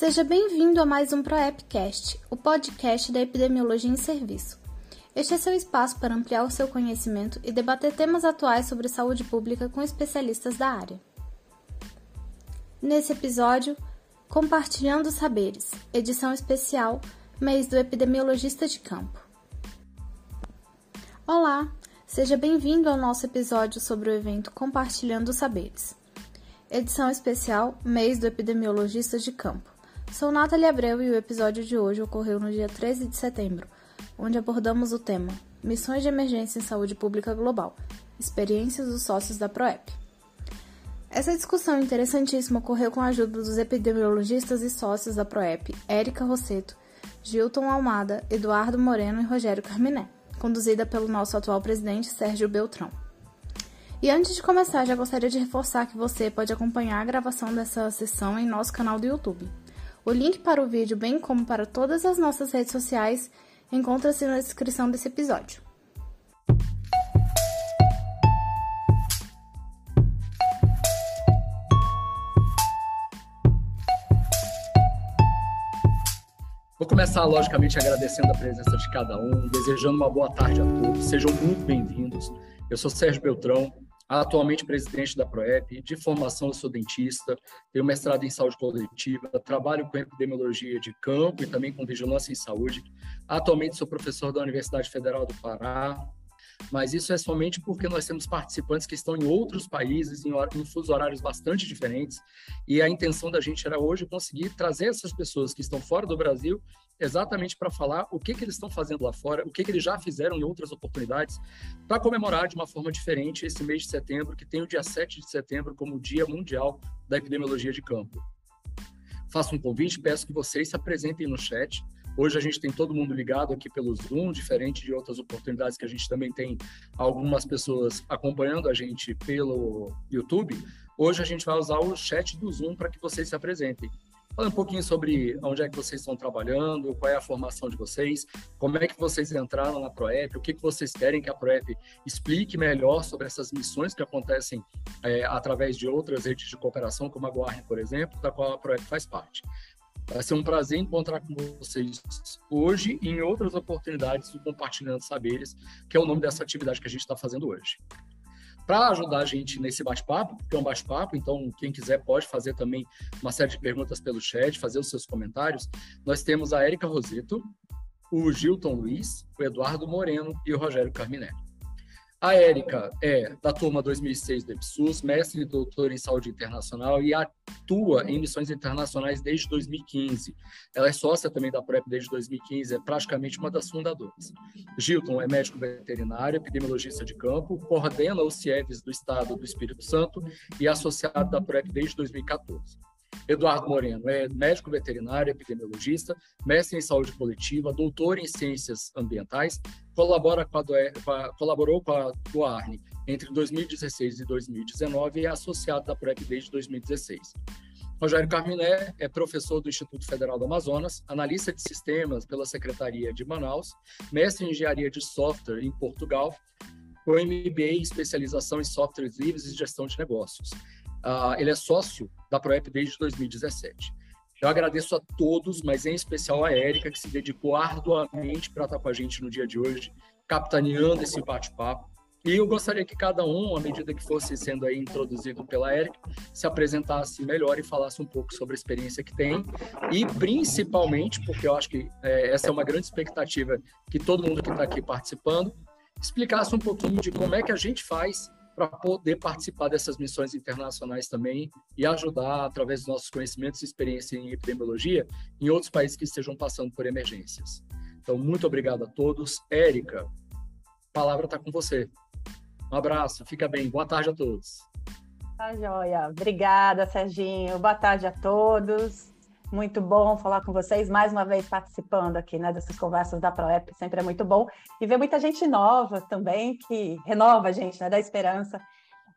Seja bem-vindo a mais um ProEpcast, o podcast da epidemiologia em serviço. Este é seu espaço para ampliar o seu conhecimento e debater temas atuais sobre saúde pública com especialistas da área. Nesse episódio, Compartilhando Saberes, edição especial, mês do epidemiologista de campo. Olá, seja bem-vindo ao nosso episódio sobre o evento Compartilhando Saberes. Edição especial, mês do epidemiologista de campo. Sou Nathalie Abreu e o episódio de hoje ocorreu no dia 13 de setembro, onde abordamos o tema Missões de Emergência em Saúde Pública Global Experiências dos Sócios da PROEP. Essa discussão interessantíssima ocorreu com a ajuda dos epidemiologistas e sócios da PROEP, Érica Rosseto, Gilton Almada, Eduardo Moreno e Rogério Carminé, conduzida pelo nosso atual presidente Sérgio Beltrão. E antes de começar, já gostaria de reforçar que você pode acompanhar a gravação dessa sessão em nosso canal do YouTube. O link para o vídeo, bem como para todas as nossas redes sociais, encontra-se na descrição desse episódio. Vou começar, logicamente, agradecendo a presença de cada um, desejando uma boa tarde a todos. Sejam muito bem-vindos. Eu sou Sérgio Beltrão, atualmente presidente da PROEP, de formação eu sou dentista, tenho mestrado em saúde coletiva, trabalho com epidemiologia de campo e também com vigilância em saúde. Atualmente sou professor da Universidade Federal do Pará, mas isso é somente porque nós temos participantes que estão em outros países, em, em horários bastante diferentes, e a intenção da gente era hoje conseguir trazer essas pessoas que estão fora do Brasil exatamente para falar o que, que eles estão fazendo lá fora, o que, que eles já fizeram em outras oportunidades, para comemorar de uma forma diferente esse mês de setembro, que tem o dia 7 de setembro como Dia Mundial da Epidemiologia de Campo. Faço um convite, peço que vocês se apresentem no chat, Hoje a gente tem todo mundo ligado aqui pelo Zoom, diferente de outras oportunidades que a gente também tem algumas pessoas acompanhando a gente pelo YouTube. Hoje a gente vai usar o chat do Zoom para que vocês se apresentem. Fala um pouquinho sobre onde é que vocês estão trabalhando, qual é a formação de vocês, como é que vocês entraram na ProEP, o que, que vocês querem que a ProEP explique melhor sobre essas missões que acontecem é, através de outras redes de cooperação, como a Guarne, por exemplo, da qual a ProEP faz parte. Vai ser um prazer encontrar com vocês hoje e em outras oportunidades do Compartilhando Saberes, que é o nome dessa atividade que a gente está fazendo hoje. Para ajudar a gente nesse bate-papo, que é um bate-papo, então quem quiser pode fazer também uma série de perguntas pelo chat, fazer os seus comentários. Nós temos a Érica Roseto, o Gilton Luiz, o Eduardo Moreno e o Rogério Carminelli. A Érica é da turma 2006 do EPSUS, mestre e doutora em saúde internacional e atua em missões internacionais desde 2015. Ela é sócia também da PrEP desde 2015, é praticamente uma das fundadoras. Gilton é médico veterinário, epidemiologista de campo, coordena os CIEVs do Estado do Espírito Santo e é associado da PrEP desde 2014. Eduardo Moreno é médico veterinário, epidemiologista, mestre em saúde coletiva, doutor em ciências ambientais, colabora com a, com a, colaborou com a Duarne entre 2016 e 2019 e é associado da PrEP desde 2016. Rogério Carminé é professor do Instituto Federal do Amazonas, analista de sistemas pela Secretaria de Manaus, mestre em engenharia de software em Portugal, com MBA em especialização em softwares livres e gestão de negócios. Uh, ele é sócio da ProEP desde 2017. Eu agradeço a todos, mas em especial a Érica, que se dedicou arduamente para estar com a gente no dia de hoje, capitaneando esse bate-papo. E eu gostaria que cada um, à medida que fosse sendo aí introduzido pela Érica, se apresentasse melhor e falasse um pouco sobre a experiência que tem. E principalmente, porque eu acho que é, essa é uma grande expectativa que todo mundo que está aqui participando, explicasse um pouquinho de como é que a gente faz para poder participar dessas missões internacionais também e ajudar, através dos nossos conhecimentos e experiência em epidemiologia, em outros países que estejam passando por emergências. Então, muito obrigado a todos. Érica, a palavra está com você. Um abraço, fica bem. Boa tarde a todos. Tá joia. Obrigada, Serginho. Boa tarde a todos. Muito bom falar com vocês, mais uma vez participando aqui né, dessas conversas da ProEP, sempre é muito bom. E ver muita gente nova também, que renova a gente, né, da esperança.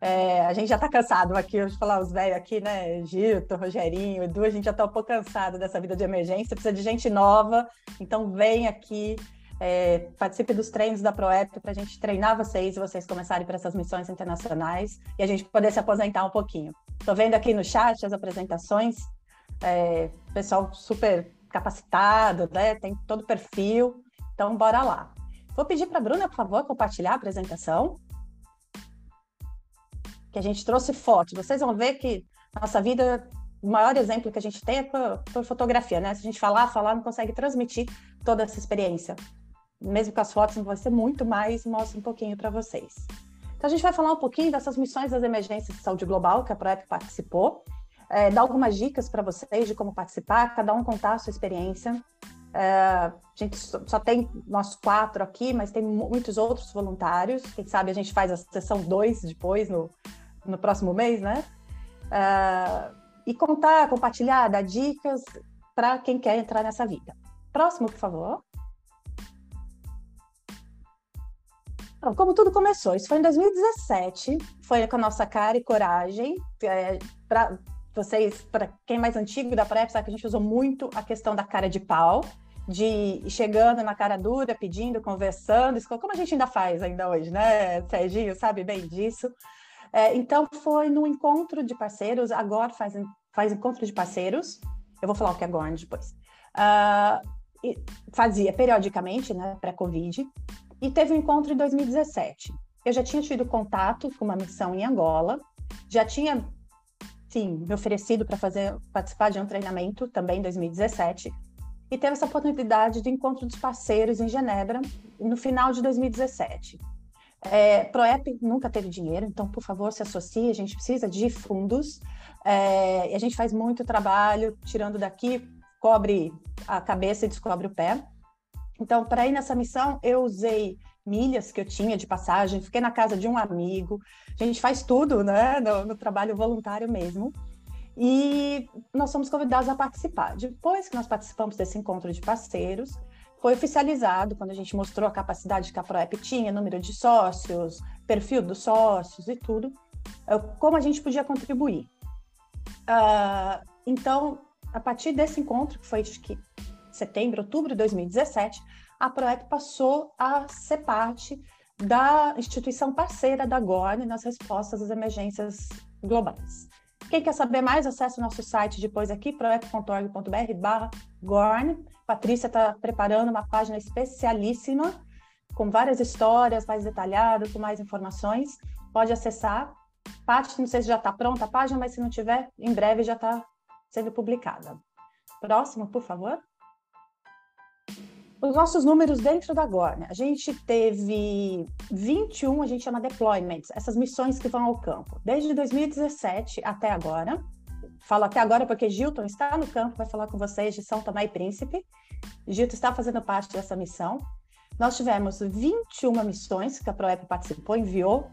É, a gente já está cansado aqui, de falar os velhos aqui, né? Gilto, Rogerinho, Edu, a gente já está um pouco cansado dessa vida de emergência, precisa de gente nova, então vem aqui, é, participe dos treinos da ProEP para a gente treinar vocês e vocês começarem para essas missões internacionais e a gente poder se aposentar um pouquinho. Estou vendo aqui no chat as apresentações é, pessoal super capacitado, né? Tem todo o perfil. Então, bora lá. Vou pedir para a Bruna, por favor, compartilhar a apresentação. Que a gente trouxe fotos. Vocês vão ver que nossa vida, o maior exemplo que a gente tem é por, fotografia, né? Se a gente falar, falar, não consegue transmitir toda essa experiência. Mesmo com as fotos, não vai ser muito mais, mostra um pouquinho para vocês. Então, a gente vai falar um pouquinho dessas missões das emergências de saúde global que a ProEP participou, é, dar algumas dicas para vocês de como participar, cada um contar a sua experiência. É, a gente só tem nós quatro aqui, mas tem muitos outros voluntários. Quem sabe a gente faz a sessão 2 depois, no, no próximo mês, né? É, e contar, compartilhar, dar dicas para quem quer entrar nessa vida. Próximo, por favor. Como tudo começou? Isso foi em 2017, foi com a nossa cara e coragem. É, para vocês, para quem é mais antigo da PrEP, sabe que a gente usou muito a questão da cara de pau de chegando na cara dura, pedindo, conversando, como a gente ainda faz ainda hoje, né? Serginho sabe bem disso. É, então, foi no encontro de parceiros, agora faz, faz encontro de parceiros, eu vou falar o que é agora depois. Uh, fazia periodicamente, né, pré-Covid, e teve um encontro em 2017. Eu já tinha tido contato com uma missão em Angola, já tinha, sim, me oferecido para fazer participar de um treinamento também em 2017, e teve essa oportunidade do encontro dos parceiros em Genebra no final de 2017. É, Proep nunca teve dinheiro, então, por favor, se associe, a gente precisa de fundos, é, e a gente faz muito trabalho, tirando daqui, cobre a cabeça e descobre o pé. Então, para ir nessa missão, eu usei milhas que eu tinha de passagem, fiquei na casa de um amigo, a gente faz tudo, né, no, no trabalho voluntário mesmo e nós somos convidados a participar. Depois que nós participamos desse encontro de parceiros, foi oficializado quando a gente mostrou a capacidade que a ProEP tinha, número de sócios, perfil dos sócios e tudo, é, como a gente podia contribuir. Uh, então, a partir desse encontro, que foi acho que setembro, outubro de 2017, a ProEP passou a ser parte da instituição parceira da GORN nas respostas às emergências globais. Quem quer saber mais, acesse o nosso site depois aqui, proep.org.br barra Gorn. Patrícia está preparando uma página especialíssima, com várias histórias mais detalhadas, com mais informações. Pode acessar. Paty, não sei se já está pronta a página, mas se não tiver, em breve já está sendo publicada. Próximo, por favor os nossos números dentro da Gorne. A gente teve 21, a gente chama deployments, essas missões que vão ao campo, desde 2017 até agora. Falo até agora porque Gilton está no campo, vai falar com vocês de São Tomé e Príncipe. Gilton está fazendo parte dessa missão. Nós tivemos 21 missões que a ProEP participou, enviou.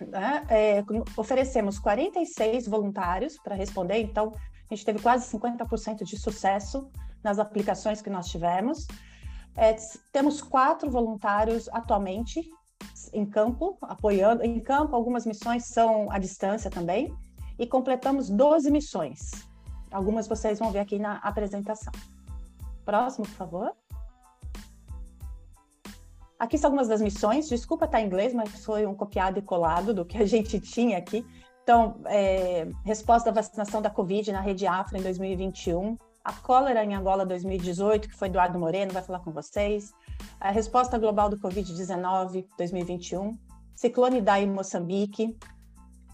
Né? É, oferecemos 46 voluntários para responder, então a gente teve quase 50% de sucesso nas aplicações que nós tivemos. É, temos quatro voluntários atualmente em campo, apoiando. Em campo, algumas missões são à distância também. E completamos 12 missões. Algumas vocês vão ver aqui na apresentação. Próximo, por favor. Aqui são algumas das missões. Desculpa estar em inglês, mas foi um copiado e colado do que a gente tinha aqui. Então, é, resposta da vacinação da Covid na rede Afro em 2021 a cólera em Angola 2018, que foi Eduardo Moreno, vai falar com vocês, a resposta global do Covid-19 2021, ciclone da em Moçambique,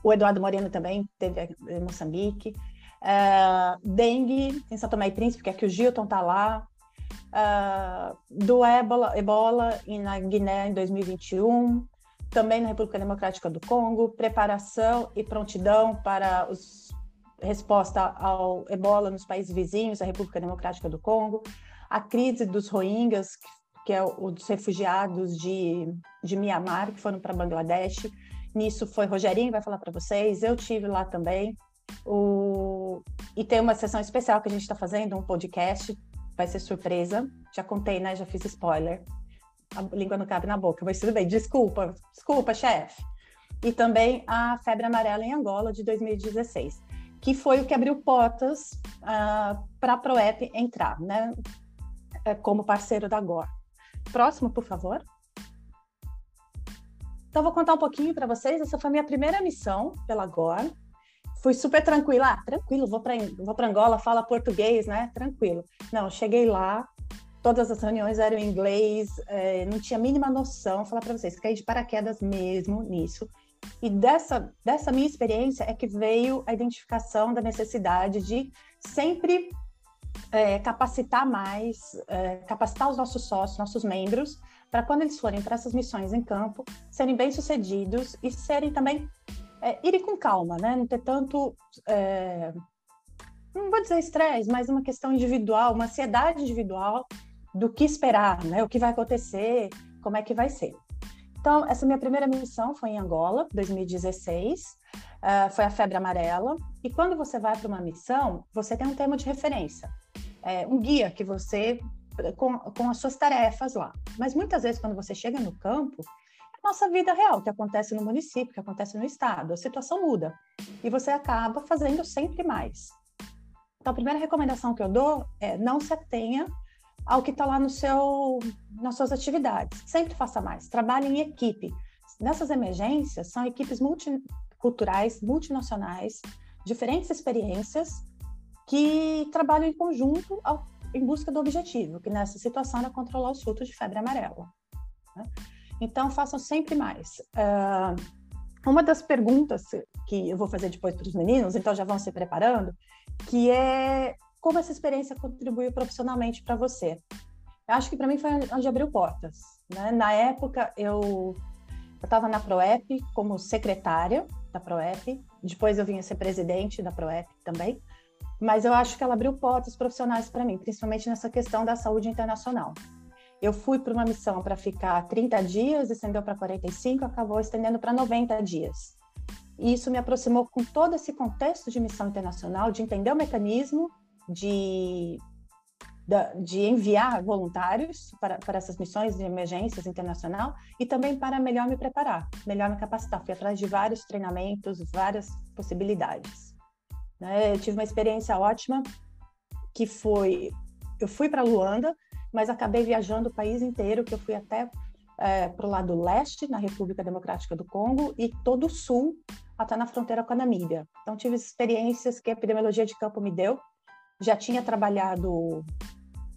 o Eduardo Moreno também teve em Moçambique, uh, dengue em São Tomé e Príncipe, que é que o Gilton está lá, uh, do ebola, ebola na Guiné em 2021, também na República Democrática do Congo, preparação e prontidão para os resposta ao ebola nos países vizinhos, a República Democrática do Congo, a crise dos Rohingyas, que é o dos refugiados de, de Mianmar, que foram para Bangladesh. Nisso foi Rogerinho, vai falar para vocês, eu tive lá também. O... E tem uma sessão especial que a gente está fazendo, um podcast, vai ser surpresa. Já contei, né? Já fiz spoiler. A língua não cabe na boca, mas tudo bem, desculpa, desculpa, chefe. E também a febre amarela em Angola de 2016 que foi o que abriu portas uh, ah, para a Proep entrar, né, é, como parceiro da GOR. Próximo, por favor. Então, vou contar um pouquinho para vocês. Essa foi a minha primeira missão pela GOR. fui super tranquila, ah, tranquilo, vou para Angola, fala português, né? Tranquilo. Não, cheguei lá, todas as reuniões eram em inglês, é, não tinha a mínima noção, vou falar para vocês, caí de paraquedas mesmo nisso. E dessa, dessa minha experiência é que veio a identificação da necessidade de sempre é, capacitar mais, é, capacitar os nossos sócios, nossos membros, para quando eles forem para essas missões em campo, serem bem-sucedidos e serem também, é, irem com calma, né? Não ter tanto, é, não vou dizer estresse, mas uma questão individual, uma ansiedade individual do que esperar, né? O que vai acontecer, como é que vai ser. Então, essa minha primeira missão foi em Angola, 2016. Uh, ah, foi a febre amarela. E quando você vai para uma missão, você tem um tema de referência, é, um guia que você com, com as suas tarefas lá. Mas muitas vezes, quando você chega no campo, é a nossa vida real, que acontece no município, que acontece no estado, a situação muda e você acaba fazendo sempre mais. Então, a primeira recomendação que eu dou é não se atenha ao que está lá no seu, nas suas atividades. Sempre faça mais. Trabalhe em equipe. Nessas emergências, são equipes multiculturais, multinacionais, diferentes experiências que trabalham em conjunto ao, em busca do objetivo, que nessa situação era controlar os surtos de febre amarela. Né? Então, façam sempre mais. Uh, uma das perguntas que eu vou fazer depois para os meninos, então já vão se preparando, que é como essa experiência contribuiu profissionalmente para você? Eu acho que para mim foi onde abriu portas. Né? Na época, eu estava na ProEP como secretária da ProEP, depois eu vinha ser presidente da ProEP também, mas eu acho que ela abriu portas profissionais para mim, principalmente nessa questão da saúde internacional. Eu fui para uma missão para ficar 30 dias, estendeu para 45, acabou estendendo para 90 dias. E isso me aproximou com todo esse contexto de missão internacional, de entender o mecanismo de, de enviar voluntários para, para essas missões de emergências internacional e também para melhor me preparar, melhor me capacitar. Fui atrás de vários treinamentos, várias possibilidades. Né? Eu tive uma experiência ótima que foi, eu fui para Luanda, mas acabei viajando o país inteiro, que eu fui até é, para o lado leste, na República Democrática do Congo, e todo o sul, até na fronteira com a Namíbia. Então, tive experiências que a epidemiologia de campo me deu, já tinha trabalhado.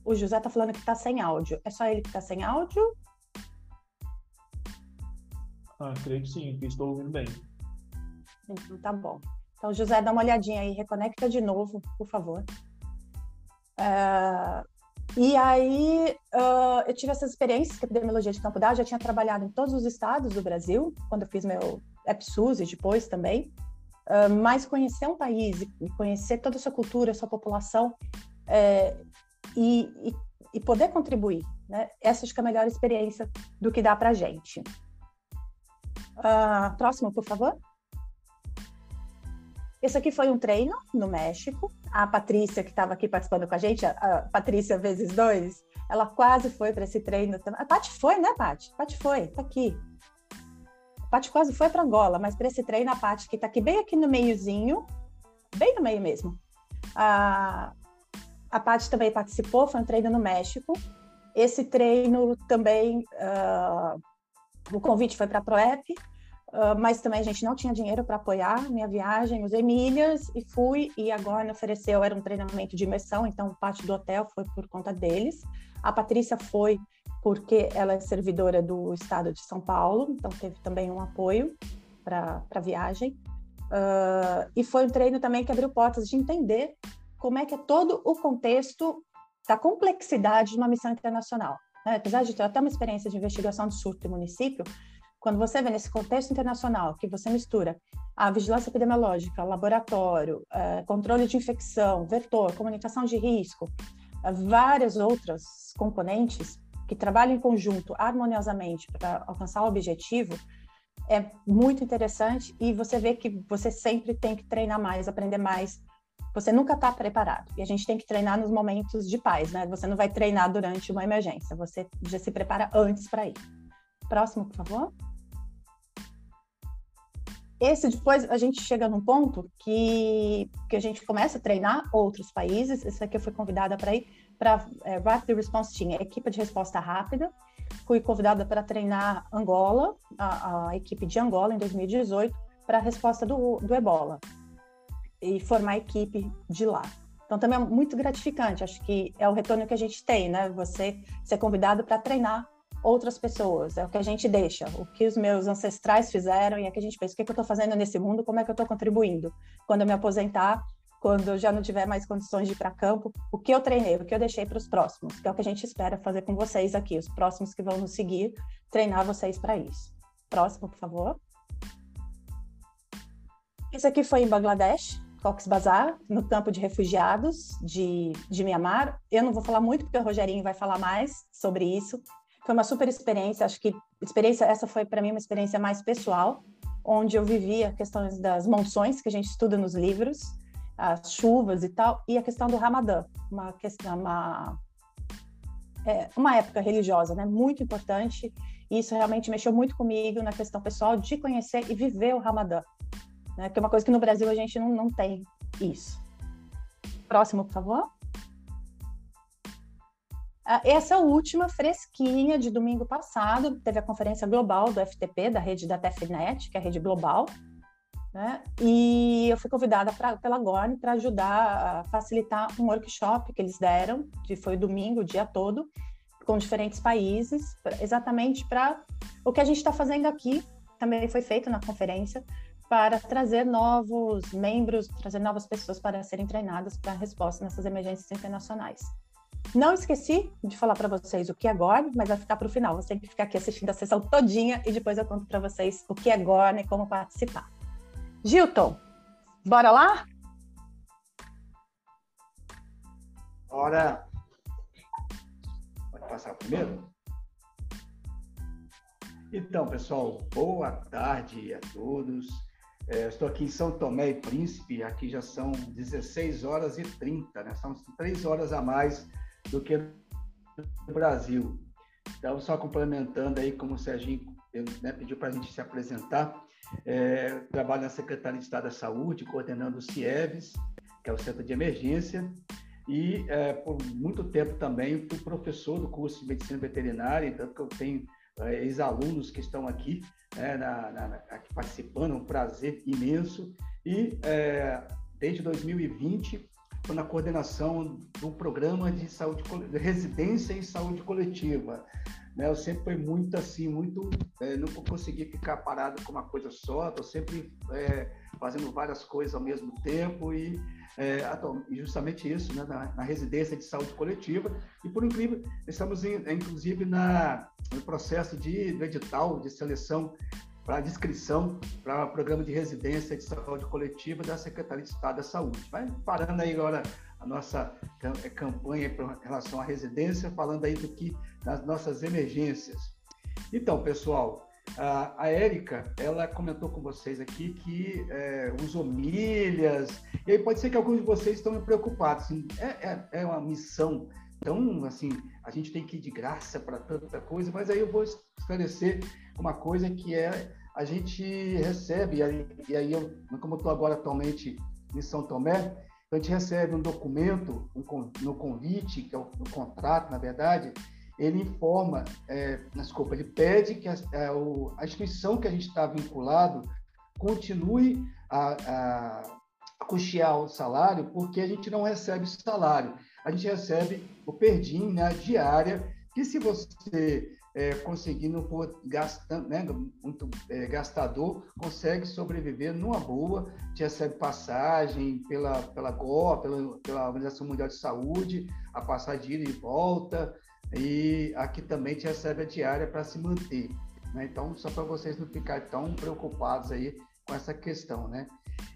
O José tá falando que está sem áudio. É só ele que está sem áudio? Ah, creio que sim, que estou ouvindo bem. Então tá bom. Então, José, dá uma olhadinha aí, reconecta de novo, por favor. Uh, e aí, uh, eu tive essas experiências que a epidemiologia de campo dá, já tinha trabalhado em todos os estados do Brasil, quando eu fiz meu EPSUS e depois também. Uh, mas conhecer um país conhecer toda a sua cultura, a sua população é, e, e, e, poder contribuir, né? Essa acho que é a melhor experiência do que dá para gente. Uh, próximo, por favor. Esse aqui foi um treino no México. A Patrícia, que estava aqui participando com a gente, a Patrícia vezes dois, ela quase foi para esse treino. A Paty foi, né, Paty? Paty foi, tá aqui. Paty quase foi para Angola, mas para esse treino, a Paty, que está aqui bem aqui no meiozinho, bem no meio mesmo. A, a Paty também participou, foi um treino no México. Esse treino também, uh, o convite foi para a ProEP, uh, mas também a gente não tinha dinheiro para apoiar minha viagem, usei milhas e fui, e agora ofereceu, era um treinamento de imersão, então parte do hotel foi por conta deles. A Patrícia foi porque ela é servidora do estado de São Paulo, então teve também um apoio para a viagem. Uh, e foi um treino também que abriu portas de entender como é que é todo o contexto da complexidade de uma missão internacional. Né? Apesar de ter até uma experiência de investigação de surto em município, quando você vê nesse contexto internacional que você mistura a vigilância epidemiológica, laboratório, uh, controle de infecção, vetor, comunicação de risco, uh, várias outras componentes, que trabalham em conjunto harmoniosamente para alcançar o objetivo, é muito interessante e você vê que você sempre tem que treinar mais, aprender mais. Você nunca está preparado. E a gente tem que treinar nos momentos de paz, né? Você não vai treinar durante uma emergência, você já se prepara antes para ir. Próximo, por favor. Esse depois a gente chega num ponto que, que a gente começa a treinar outros países. Esse aqui eu fui convidada para ir para é, Rapid Response Team, equipe de resposta rápida. Fui convidada para treinar Angola, a, a, equipe de Angola, em 2018, para a resposta do, do Ebola. e formar a equipe de lá. Então também é muito gratificante, acho que é o retorno que a gente tem, né? Você ser convidado para treinar outras pessoas, é o que a gente deixa, o que os meus ancestrais fizeram e é que a gente pensa, o que, é que eu estou fazendo nesse mundo, como é que eu estou contribuindo. Quando eu me aposentar, quando eu já não tiver mais condições de ir para campo, o que eu treinei, o que eu deixei para os próximos, que é o que a gente espera fazer com vocês aqui, os próximos que vão nos seguir, treinar vocês para isso. Próximo, por favor. Esse aqui foi em Bangladesh, Cox's Bazar, no campo de refugiados de, de Mianmar. Eu não vou falar muito, porque o Rogerinho vai falar mais sobre isso. Foi uma super experiência, acho que experiência essa foi para mim uma experiência mais pessoal, onde eu vivia questões das monções que a gente estuda nos livros, as chuvas e tal, e a questão do Ramadã, uma questão, uma, é, uma época religiosa, né, muito importante. E isso realmente mexeu muito comigo na questão pessoal de conhecer e viver o Ramadã, né, que é uma coisa que no Brasil a gente não, não tem isso. Próximo, por favor. Ah, essa última fresquinha de domingo passado, teve a conferência global do FTP, da rede da TFNet, que é a rede global, né? E eu fui convidada pra, pela Gorn para ajudar a facilitar um workshop que eles deram, que foi domingo, o dia todo, com diferentes países, exatamente para o que a gente está fazendo aqui, também foi feito na conferência, para trazer novos membros, trazer novas pessoas para serem treinadas para resposta nessas emergências internacionais. Não esqueci de falar para vocês o que é GORN, mas vai ficar para o final. Você tem que ficar aqui assistindo a sessão todinha e depois eu conto para vocês o que é GORN e como participar. Gilton, bora lá? Bora. Pode passar primeiro? Então, pessoal, boa tarde a todos. É, estou aqui em São Tomé e Príncipe, aqui já são 16 horas e 30, né? São três horas a mais do que no Brasil. Então, só complementando aí, como o Serginho né, pediu para a gente se apresentar, é, trabalho na Secretaria de Estado da Saúde, coordenando o CIEVES, que é o Centro de Emergência, e é, por muito tempo também fui professor do curso de Medicina Veterinária, tanto que eu tenho é, ex-alunos que estão aqui, né, na, na, aqui participando, um prazer imenso. E é, desde 2020 estou na coordenação do programa de saúde de residência em saúde coletiva. Né? Eu sempre fui muito assim, muito. É, não consegui ficar parado com uma coisa só, estou sempre é, fazendo várias coisas ao mesmo tempo e é, justamente isso, né? na, na, residência de saúde coletiva. E por incrível, estamos em, inclusive na, no processo de, do edital de seleção para inscrição para o programa de residência de saúde coletiva da Secretaria de Estado da Saúde. Vai parando aí agora a nossa campanha em relação à residência, falando aí do que nas nossas emergências. Então, pessoal, a, Érica, ela comentou com vocês aqui que é, usou milhas, e aí pode ser que alguns de vocês estão preocupados. Assim, é, é, é uma missão então, assim, a gente tem que ir de graça para tanta coisa, mas aí eu vou esclarecer uma coisa que é a gente recebe, e aí, e aí eu, como eu estou agora atualmente em São Tomé, a gente recebe um documento um, no convite, que é o, o contrato, na verdade, ele informa, é, desculpa, ele pede que a, a, é, a instituição que a gente está vinculado continue a, a, custear o salário, porque a gente não recebe salário. A gente recebe o perdim, né, diária, que se você é, conseguir, não for gastando, né, muito é, gastador, consegue sobreviver numa boa, te recebe passagem pela, pela GO, pela, pela Organização Mundial de Saúde, a passagem de ida e volta, e aqui também te recebe a diária para se manter. Né? Então, só para vocês não ficarem tão preocupados aí com essa questão, né?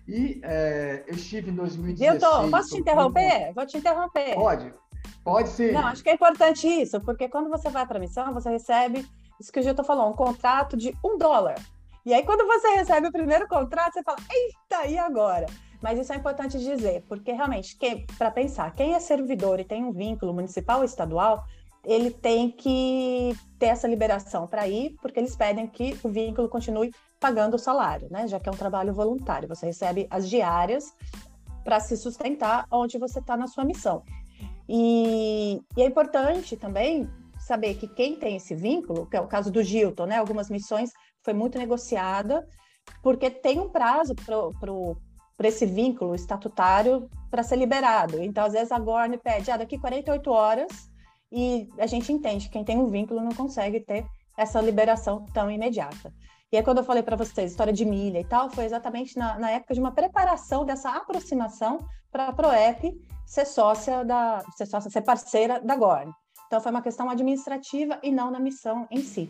E é, eu estive em 2016... Milton, posso te interromper? Vou te interromper. Pode, pode sim. Não, acho que é importante isso, porque quando você vai para a missão, você recebe, isso que o Gilton falou, um contrato de um dólar. E aí, quando você recebe o primeiro contrato, você fala, eita, e agora? Mas isso é importante dizer, porque realmente, para pensar, quem é servidor e tem um vínculo municipal ou estadual, ele tem que ter essa liberação para ir, porque eles pedem que o vínculo continue pagando o salário, né? Já que é um trabalho voluntário. Você recebe as diárias para se sustentar onde você está na sua missão. E, e, é importante também saber que quem tem esse vínculo, que é o caso do Gilton, né? Algumas missões foi muito negociada, porque tem um prazo para por esse vínculo estatutário para ser liberado. Então, às vezes, a Gorne pede, ah, daqui 48 horas, e a gente entende que quem tem um vínculo não consegue ter essa liberação tão imediata. E aí, quando eu falei para vocês, história de milha e tal, foi exatamente na, na época de uma preparação dessa aproximação para a PROEP ser sócia da, ser sócia, ser parceira da Gorne. Então, foi uma questão administrativa e não na missão em si.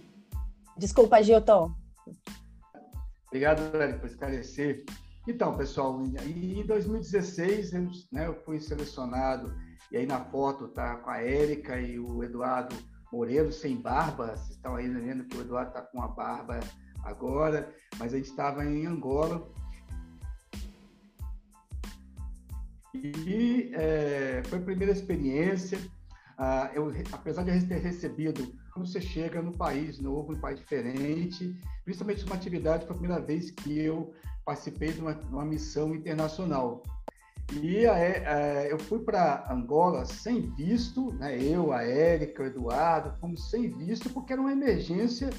Desculpa, Gilton. Obrigado, Velho, por esclarecer. Então, pessoal, em 2016 eu, né, eu fui selecionado, e aí na foto tá com a Érica e o Eduardo Moreiro sem barba. Vocês estão aí vendo que o Eduardo está com a barba agora, mas a gente estava em Angola. E é, foi a primeira experiência. Ah, eu, apesar de eu ter recebido, quando você chega no país novo, um país diferente, principalmente uma atividade, foi a primeira vez que eu participei de uma, uma missão internacional. E é, eu fui para Angola sem visto, né? eu, a Érica, o Eduardo, fomos sem visto, porque era uma emergência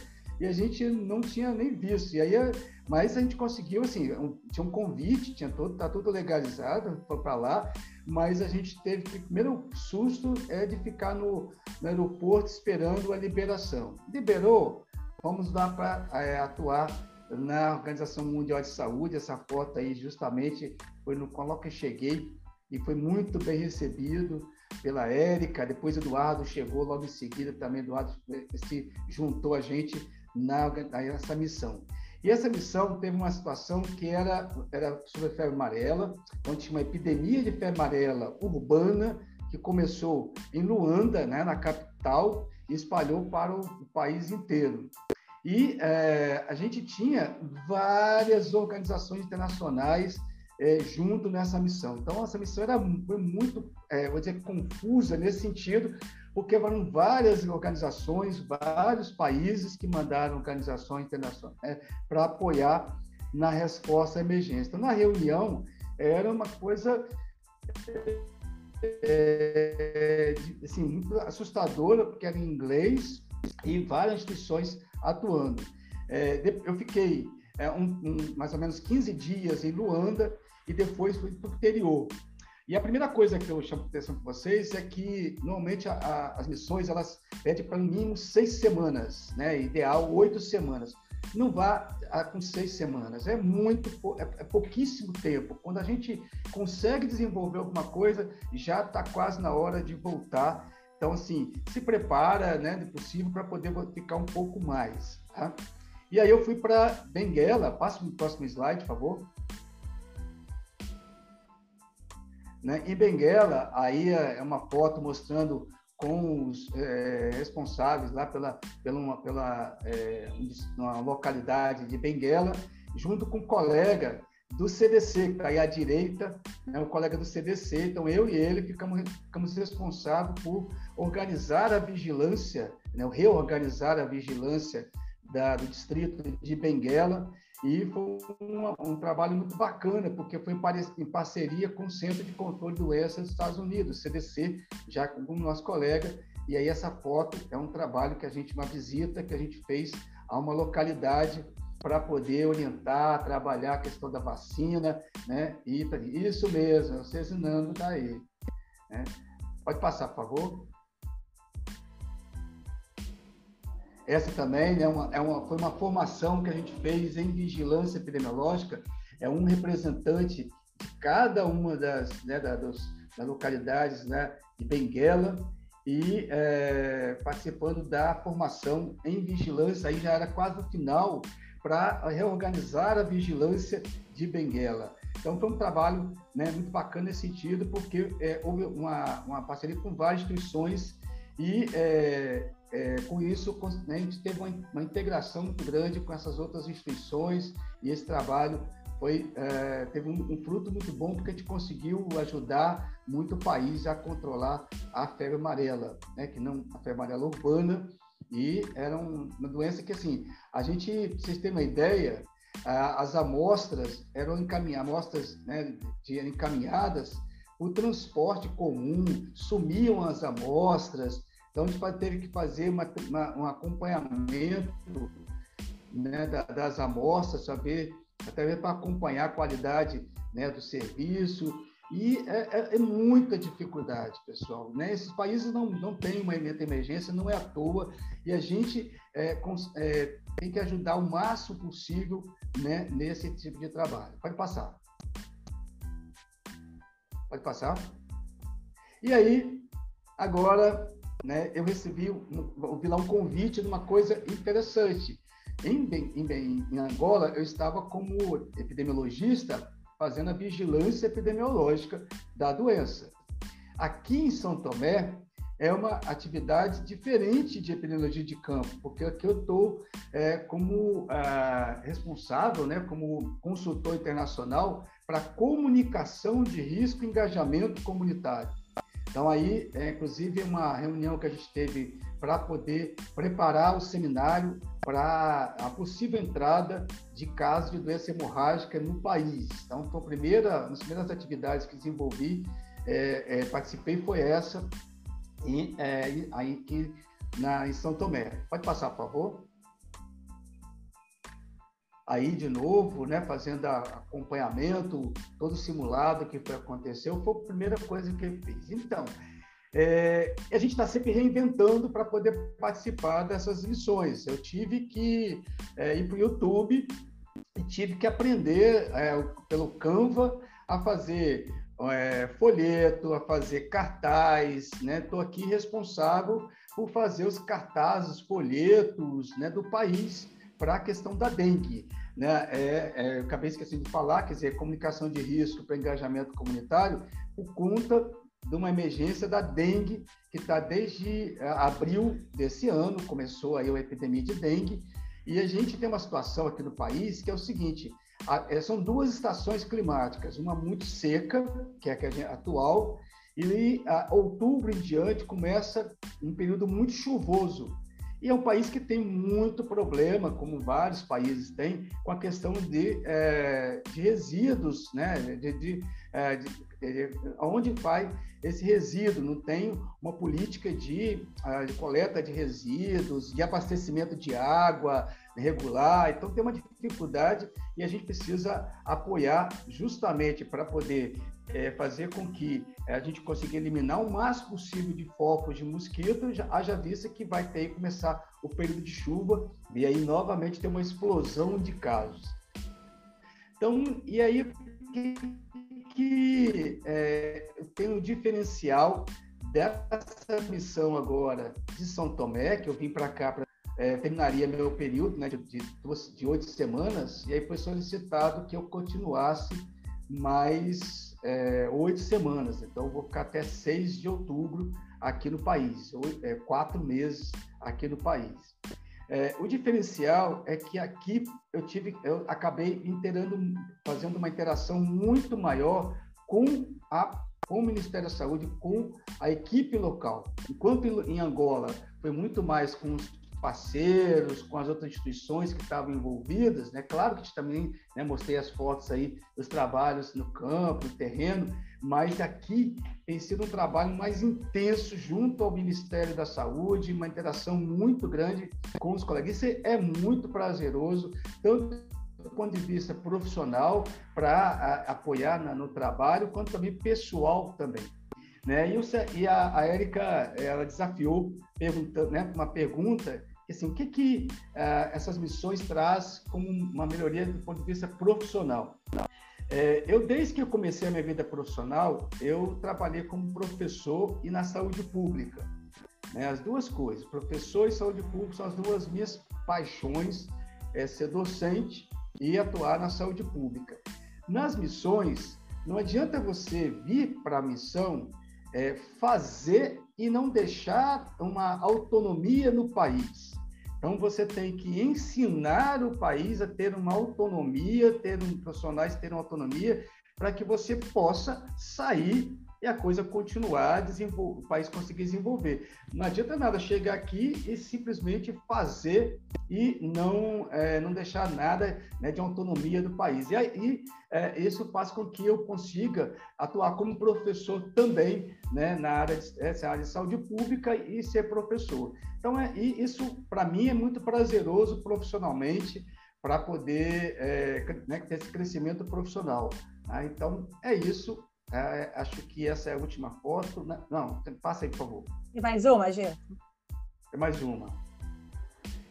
e a gente não tinha nem visto. E aí, mas a gente conseguiu, assim, um, tinha um convite, tinha todo, tá tudo legalizado, para lá, mas a gente teve, o primeiro susto é de ficar no, no aeroporto esperando a liberação. Liberou, vamos lá para é, atuar na Organização Mundial de Saúde. Essa foto aí justamente foi no qual eu cheguei e foi muito bem recebido pela Érica. Depois Eduardo chegou logo em seguida também. Eduardo se juntou a gente na nessa missão. E essa missão teve uma situação que era, era sobre a febre amarela, onde tinha uma epidemia de febre amarela urbana que começou em Luanda, né, na capital, e espalhou para o, o país inteiro. E é, a gente tinha várias organizações internacionais é, junto nessa missão. Então, essa missão era foi muito, é, vou dizer, confusa nesse sentido, porque foram várias organizações, vários países que mandaram organizações internacionais né, para apoiar na resposta à emergência. Então, na reunião, era uma coisa é, assim, assustadora, porque era em inglês e várias instituições atuando. É, eu fiquei é, um, um, mais ou menos 15 dias em Luanda e depois fui para o interior. E a primeira coisa que eu chamo a atenção para vocês é que, normalmente, a, a, as missões, elas pedem para no mínimo seis semanas, né? Ideal, oito semanas. Não vá a, com seis semanas, é muito, é, é, pouquíssimo tempo. Quando a gente consegue desenvolver alguma coisa, já está quase na hora de voltar então, assim, se prepara, né, de possível, para poder ficar um pouco mais. Tá? E aí eu fui para Benguela, passa o próximo slide, por favor. Né? Benguela, aí é, é uma foto mostrando com os é, responsáveis lá pela, pela, uma, pela é, uma localidade de Benguela, junto com um colega do CDC, que está aí à direita, né, o colega do CDC. Então, eu e ele ficamos, ficamos responsáveis por organizar a vigilância, né, reorganizar a vigilância da, do distrito de Benguela. E foi um, um, trabalho muito bacana, porque foi em, parceria com o Centro de Controle de Doenças dos Estados Unidos, CDC, já com o nosso colega. E aí essa foto é um trabalho que a gente, uma visita que a gente fez a uma localidade para poder orientar, trabalhar a questão da vacina, né? E isso mesmo, o Cezinando está aí. Né? Pode passar, por favor. Essa também né, uma, é uma, foi uma formação que a gente fez em vigilância epidemiológica. É um representante de cada uma das, né, da, dos, das localidades né, de Benguela e é, participando da formação em vigilância. Aí já era quase o final para reorganizar a vigilância de Benguela. Então, foi um trabalho né, muito bacana nesse sentido, porque é, houve uma, uma parceria com várias instituições e, é, é, com isso, né, a gente teve uma, uma, integração muito grande com essas outras instituições e esse trabalho foi, é, teve um, um, fruto muito bom, porque a gente conseguiu ajudar muito o país a controlar a febre amarela, né, que não a febre amarela urbana, e era uma doença que, assim, a gente, pra vocês terem uma ideia, as amostras eram encaminhadas, amostras né, encaminhadas, o transporte comum, sumiam as amostras, então a gente teve que fazer uma, uma, um acompanhamento né, das amostras, saber até mesmo para acompanhar a qualidade né, do serviço. E é, é, é, muita dificuldade, pessoal. Né? Esses países não, não têm uma emergência, não é à toa, e a gente é, é, tem que ajudar o máximo possível né, nesse tipo de trabalho. Pode passar. Pode passar. E aí, agora, né, eu recebi, ouvi lá um convite de uma coisa interessante. Em, em, em Angola, eu estava como epidemiologista fazendo a vigilância epidemiológica da doença. Aqui em São Tomé, é uma atividade diferente de epidemiologia de campo, porque aqui eu estou é, como ah, responsável, né, como consultor internacional para comunicação de risco e engajamento comunitário. Então, aí, é, inclusive, uma reunião que a gente teve para poder preparar o seminário para a possível entrada de casos de doença hemorrágica no país. Então, a primeira, das primeiras atividades que desenvolvi, é, é, participei, foi essa, é, aí que, na, em São Tomé. Pode passar, por favor aí de novo, né, fazendo acompanhamento, todo simulado que foi, aconteceu, foi a primeira coisa que eu fiz. Então, é, a gente está sempre reinventando para poder participar dessas lições. Eu tive que é, ir para o YouTube e tive que aprender é, pelo Canva a fazer é, folheto, a fazer cartaz, né? Estou aqui responsável por fazer os cartazes, folhetos, né, do país para a questão da dengue. Né? É, é, eu acabei esquecendo de falar, quer dizer, comunicação de risco para engajamento comunitário, por conta de uma emergência da dengue, que está desde é, abril desse ano, começou aí a epidemia de dengue, e a gente tem uma situação aqui no país que é o seguinte, a, é, são duas estações climáticas, uma muito seca, que é a, que a atual, e a, outubro em diante começa um período muito chuvoso, e é um país que tem muito problema, como vários países têm, com a questão de, é, de resíduos, né? de, de, é, de, de onde vai esse resíduo, não tem uma política de, ah, de, coleta de resíduos, de abastecimento de água regular, então tem uma dificuldade e a gente precisa apoiar justamente para poder é, fazer com que é, a gente consiga eliminar o máximo possível de focos de mosquito, já, haja vista que vai ter que começar o período de chuva e aí novamente ter uma explosão de casos. Então, e aí que, que é, tem um diferencial dessa missão agora de São Tomé, que eu vim para cá, pra, é, terminaria meu período né, de, de, de oito semanas, e aí foi solicitado que eu continuasse mais é, oito semanas, então vou ficar até 6 de outubro aqui no país, é, quatro meses aqui no país. É, o diferencial é que aqui eu tive, eu acabei interando, fazendo uma interação muito maior com a com o Ministério da Saúde, com a equipe local. Enquanto em Angola foi muito mais com os parceiros, com as outras instituições que estavam envolvidas, né? Claro que a gente também né, mostrei as fotos aí dos trabalhos no campo, no terreno, mas aqui tem sido um trabalho mais intenso junto ao Ministério da Saúde, uma interação muito grande com os colegas. Isso é muito prazeroso, tanto do ponto de vista profissional, para apoiar na, no trabalho, quanto também pessoal também. Né? E, o, e a, a Érica, ela desafiou perguntando, né, uma pergunta assim, o que, que uh, essas missões traz como uma melhoria do ponto de vista profissional? É, eu, desde que eu comecei a minha vida profissional, eu trabalhei como professor e na saúde pública. Né? As duas coisas, professor e saúde pública são as duas minhas paixões, é ser docente e atuar na saúde pública. Nas missões, não adianta você vir para a missão é, fazer e não deixar uma autonomia no país. Então, você tem que ensinar o país a ter uma autonomia, ter um, profissionais ter uma autonomia, para que você possa sair e a coisa continuar, o país conseguir desenvolver. Não adianta nada chegar aqui e simplesmente fazer e não, é, não deixar nada né, de autonomia do país. E aí, é, isso faz com que eu consiga atuar como professor também né, na área de, essa área de saúde pública e ser professor. Então, é, isso, para mim, é muito prazeroso profissionalmente, para poder é, né, ter esse crescimento profissional. Tá? Então, é isso. É, acho que essa é a última foto. Né? Não, passa aí, por favor. E mais uma, Gil? É mais uma.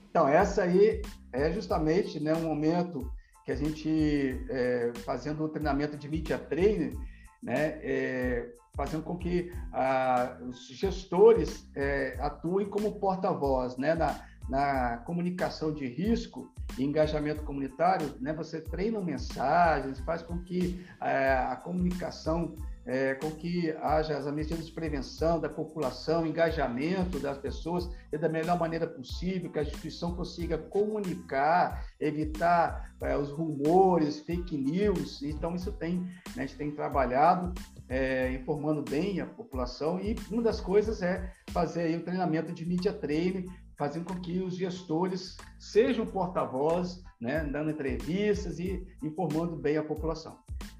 Então, essa aí é justamente né, um momento que a gente, é, fazendo o treinamento de media training, né, é, fazendo com que ah, os gestores é, atuem como porta-voz né, na, na comunicação de risco e engajamento comunitário, né, você treina mensagens, faz com que é, a comunicação, é, com que haja as medidas de prevenção da população, engajamento das pessoas e da melhor maneira possível, que a instituição consiga comunicar, evitar é, os rumores, fake news. Então, isso tem, né, a gente tem trabalhado é, informando bem a população e uma das coisas é fazer o treinamento de media training fazendo com que os gestores sejam porta-voz, né, dando entrevistas e informando bem a população.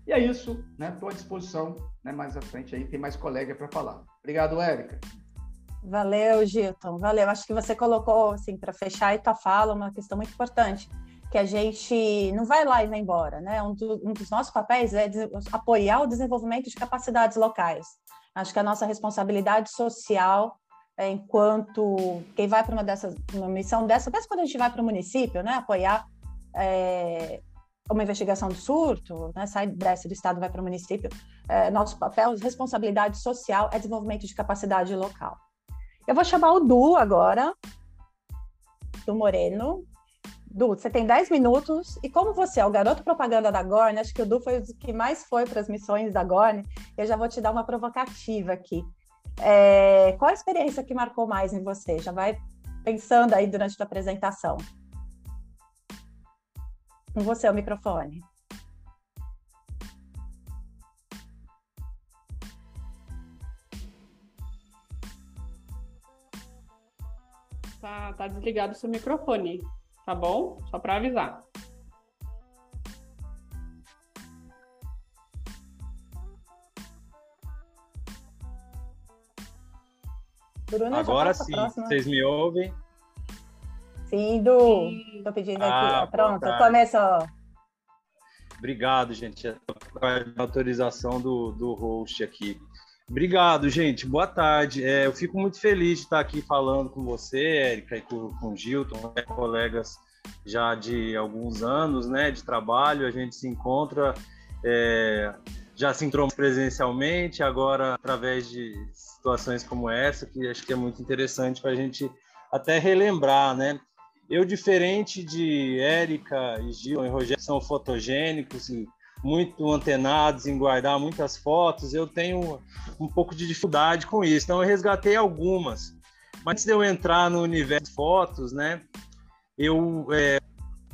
E é isso, né? Estou à disposição, né? Mais à frente aí tem mais colega para falar. Obrigado, Érica. Valeu, Gilton. Valeu. Acho que você colocou, assim, para fechar a tua fala, uma questão muito importante, que a gente não vai lá e vai embora, né? Um, do, um dos nossos papéis é apoiar o desenvolvimento de capacidades locais. Acho que a nossa responsabilidade social é, enquanto quem vai para uma dessas, uma missão dessa, mesmo quando a gente vai para o município, né, apoiar é, uma investigação do surto, né, sai desse do estado vai para o município, é, nosso papel, responsabilidade social é desenvolvimento de capacidade local. Eu vou chamar o Du agora, do Moreno. Du, você tem 10 minutos, e como você é o garoto propaganda da Gorne, acho que o Du foi o que mais foi para as missões da Gorne, eu já vou te dar uma provocativa aqui. É, qual a experiência que marcou mais em você? Já vai pensando aí durante a apresentação. Com você o microfone. Tá, tá desligado o seu microfone, tá bom? Só para avisar. Bruna, Agora sim, vocês me ouvem? Sim, Du. Estou pedindo ah, aqui. Pronto, começou. Obrigado, gente. A autorização do, do host aqui. Obrigado, gente. Boa tarde. É, eu fico muito feliz de estar aqui falando com você, Érica, e com, com o Gilton, né, colegas já de alguns anos né, de trabalho. A gente se encontra, é, já se entrou presencialmente, agora através de situações como essa, que acho que é muito interessante para a gente até relembrar, né? Eu, diferente de Érica e Gil e Rogério, são fotogênicos e muito antenados em guardar muitas fotos, eu tenho um pouco de dificuldade com isso. Então, eu resgatei algumas. Mas antes de eu entrar no universo de fotos, né, eu é,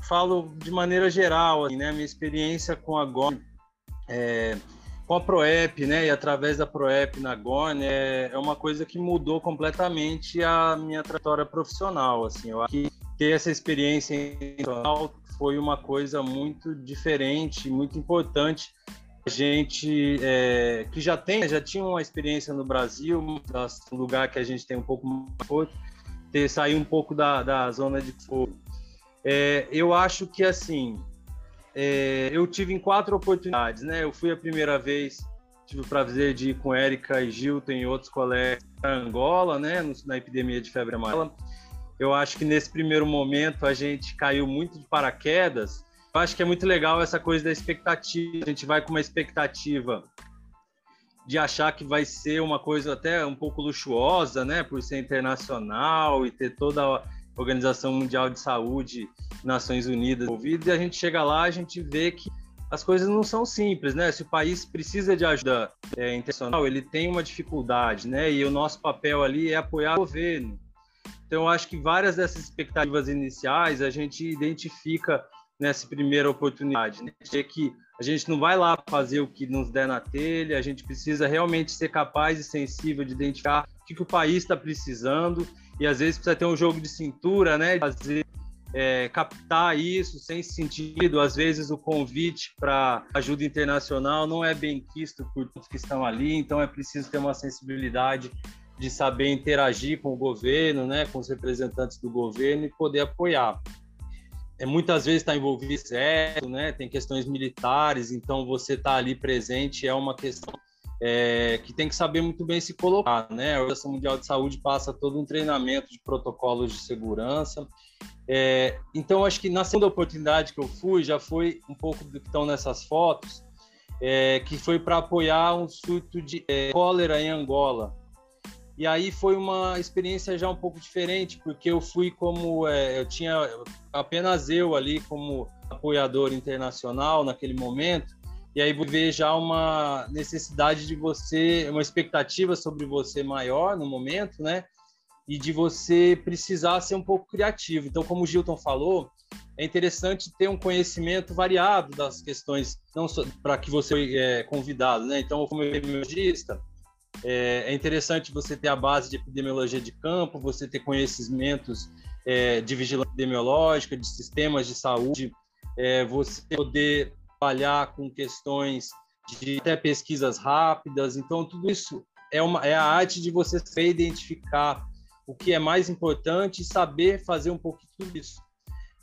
falo de maneira geral, assim, né, minha experiência com a GOM, é, com a ProEP, né, e através da ProEP na Gorn, é, é uma coisa que mudou completamente a minha trajetória profissional, assim, eu acho que ter essa experiência foi uma coisa muito diferente, muito importante, a gente é, que já tem, já tinha uma experiência no Brasil, um lugar que a gente tem um pouco mais ter sair um pouco da, da zona de conforto. É, eu acho que assim é, eu tive em quatro oportunidades, né? Eu fui a primeira vez, tive o prazer de ir com Érica e Gilton e outros colegas para Angola, né? Na epidemia de febre amarela. Eu acho que nesse primeiro momento a gente caiu muito de paraquedas. Eu acho que é muito legal essa coisa da expectativa. A gente vai com uma expectativa de achar que vai ser uma coisa até um pouco luxuosa, né? Por ser internacional e ter toda Organização Mundial de Saúde, Nações Unidas envolvido, e a gente chega lá, a gente vê que as coisas não são simples, né? Se o país precisa de ajuda é, internacional, ele tem uma dificuldade, né? E o nosso papel ali é apoiar o governo. Então, eu acho que várias dessas expectativas iniciais a gente identifica nessa primeira oportunidade, né? De que a gente não vai lá fazer o que nos der na telha, a gente precisa realmente ser capaz e sensível de identificar o que, que o país está precisando e às vezes precisa ter um jogo de cintura, né? Fazer, é, captar isso sem sentido. Às vezes o convite para ajuda internacional não é bem quisto por todos que estão ali, então é preciso ter uma sensibilidade de saber interagir com o governo, né, com os representantes do governo e poder apoiar. é, muitas vezes está envolvido exército, né? Tem questões militares, então você está ali presente é uma questão é, que tem que saber muito bem se colocar, né? A Organização Mundial de Saúde passa todo um treinamento de protocolos de segurança. É, então, acho que na segunda oportunidade que eu fui, já foi um pouco do que estão nessas fotos, é, que foi para apoiar um surto de é, cólera em Angola. E aí foi uma experiência já um pouco diferente, porque eu fui como é, eu tinha apenas eu ali como apoiador internacional naquele momento, e aí ver já uma necessidade de você, uma expectativa sobre você maior no momento, né? E de você precisar ser um pouco criativo. Então, como o Gilton falou, é interessante ter um conhecimento variado das questões, não para que você é convidado, né? Então, como epidemiologista, é, é, interessante você ter a base de epidemiologia de campo, você ter conhecimentos é, de vigilância epidemiológica, de sistemas de saúde, é, você poder trabalhar com questões de até pesquisas rápidas. Então, tudo isso é, uma, é a arte de você saber identificar o que é mais importante e saber fazer um pouco de tudo isso.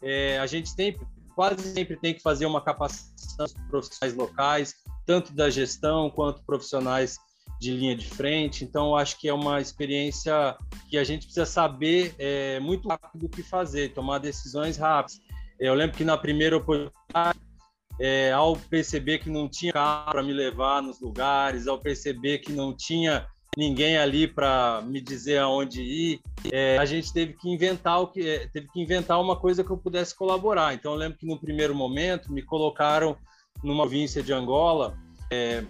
É, a gente tem, quase sempre tem que fazer uma capacitação de profissionais locais, tanto da gestão quanto profissionais de linha de frente. Então, acho que é uma experiência que a gente precisa saber é, muito rápido o que fazer, tomar decisões rápidas. Eu lembro que na primeira oportunidade, é, ao perceber que não tinha carro para me levar nos lugares, ao perceber que não tinha ninguém ali para me dizer aonde ir, é, a gente teve que inventar o que é, teve que inventar uma coisa que eu pudesse colaborar. Então eu lembro que no primeiro momento me colocaram numa província de Angola, é,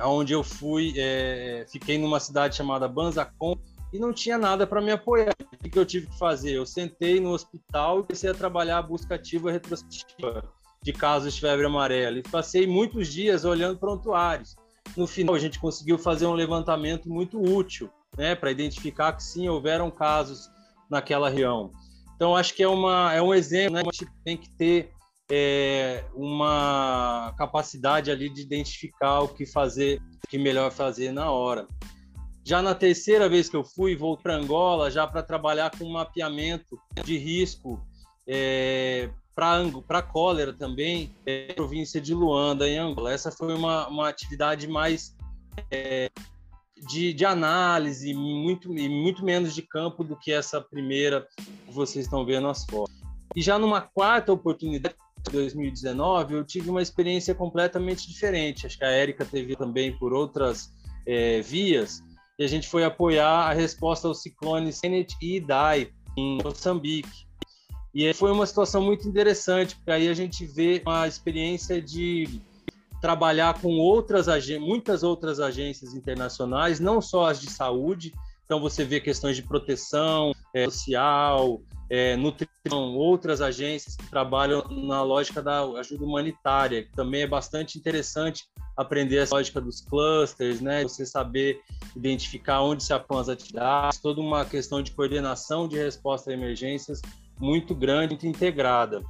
onde eu fui, é, fiquei numa cidade chamada Banzacom e não tinha nada para me apoiar. O que eu tive que fazer? Eu sentei no hospital e comecei a trabalhar a busca ativa retrospectiva de casos de febre amarela e passei muitos dias olhando prontuários no final, a gente conseguiu fazer um levantamento muito útil, né, para identificar que sim, houveram casos naquela região. Então, acho que é, uma, é um exemplo, né, a gente tem que ter é, uma capacidade ali de identificar o que fazer, o que melhor fazer na hora. Já na terceira vez que eu fui, vou para Angola já para trabalhar com mapeamento de risco é, para cólera também, é, província de Luanda, em Angola. Essa foi uma, uma atividade mais é, de, de, análise, muito, muito menos de campo do que essa primeira que vocês estão vendo as fotos. E já numa quarta oportunidade, em 2019, eu tive uma experiência completamente diferente. Acho que a Érica teve também por outras é, vias, e a gente foi apoiar a resposta ao ciclone Senet e Idai, em Moçambique. E foi uma situação muito interessante, porque aí a gente vê uma experiência de trabalhar com outras muitas outras agências internacionais, não só as de saúde. Então você vê questões de proteção é, social, é, nutrição, outras agências que trabalham na lógica da ajuda humanitária, que também é bastante interessante aprender essa lógica dos clusters, né? Você saber identificar onde se aplicam as atividades, toda uma questão de coordenação de resposta a emergências muito grande, muito integrada.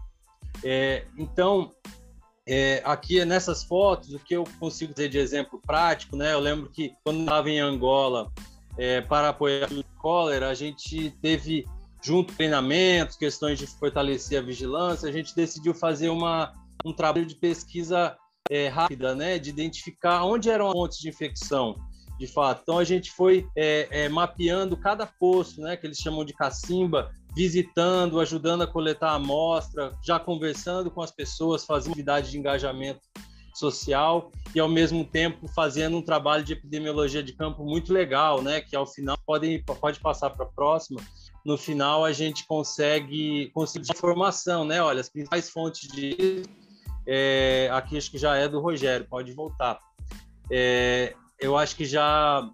É, então, é, aqui nessas fotos, o que eu consigo dizer de exemplo prático, né? Eu lembro que quando estava em Angola é, para apoiar o cólera, a gente teve junto treinamentos, questões de fortalecer a vigilância, a gente decidiu fazer uma, um trabalho de pesquisa é, rápida, né? De identificar onde eram as fontes de infecção de fato. Então a gente foi é, é, mapeando cada posto, né, que eles chamam de cacimba, visitando, ajudando a coletar a amostra, já conversando com as pessoas, fazendo atividade de engajamento social e ao mesmo tempo fazendo um trabalho de epidemiologia de campo muito legal, né? Que ao final pode pode passar para a próxima. No final a gente consegue conseguir informação, né? Olha, as principais fontes de é, aqui acho que já é do Rogério, pode voltar. É, eu acho que já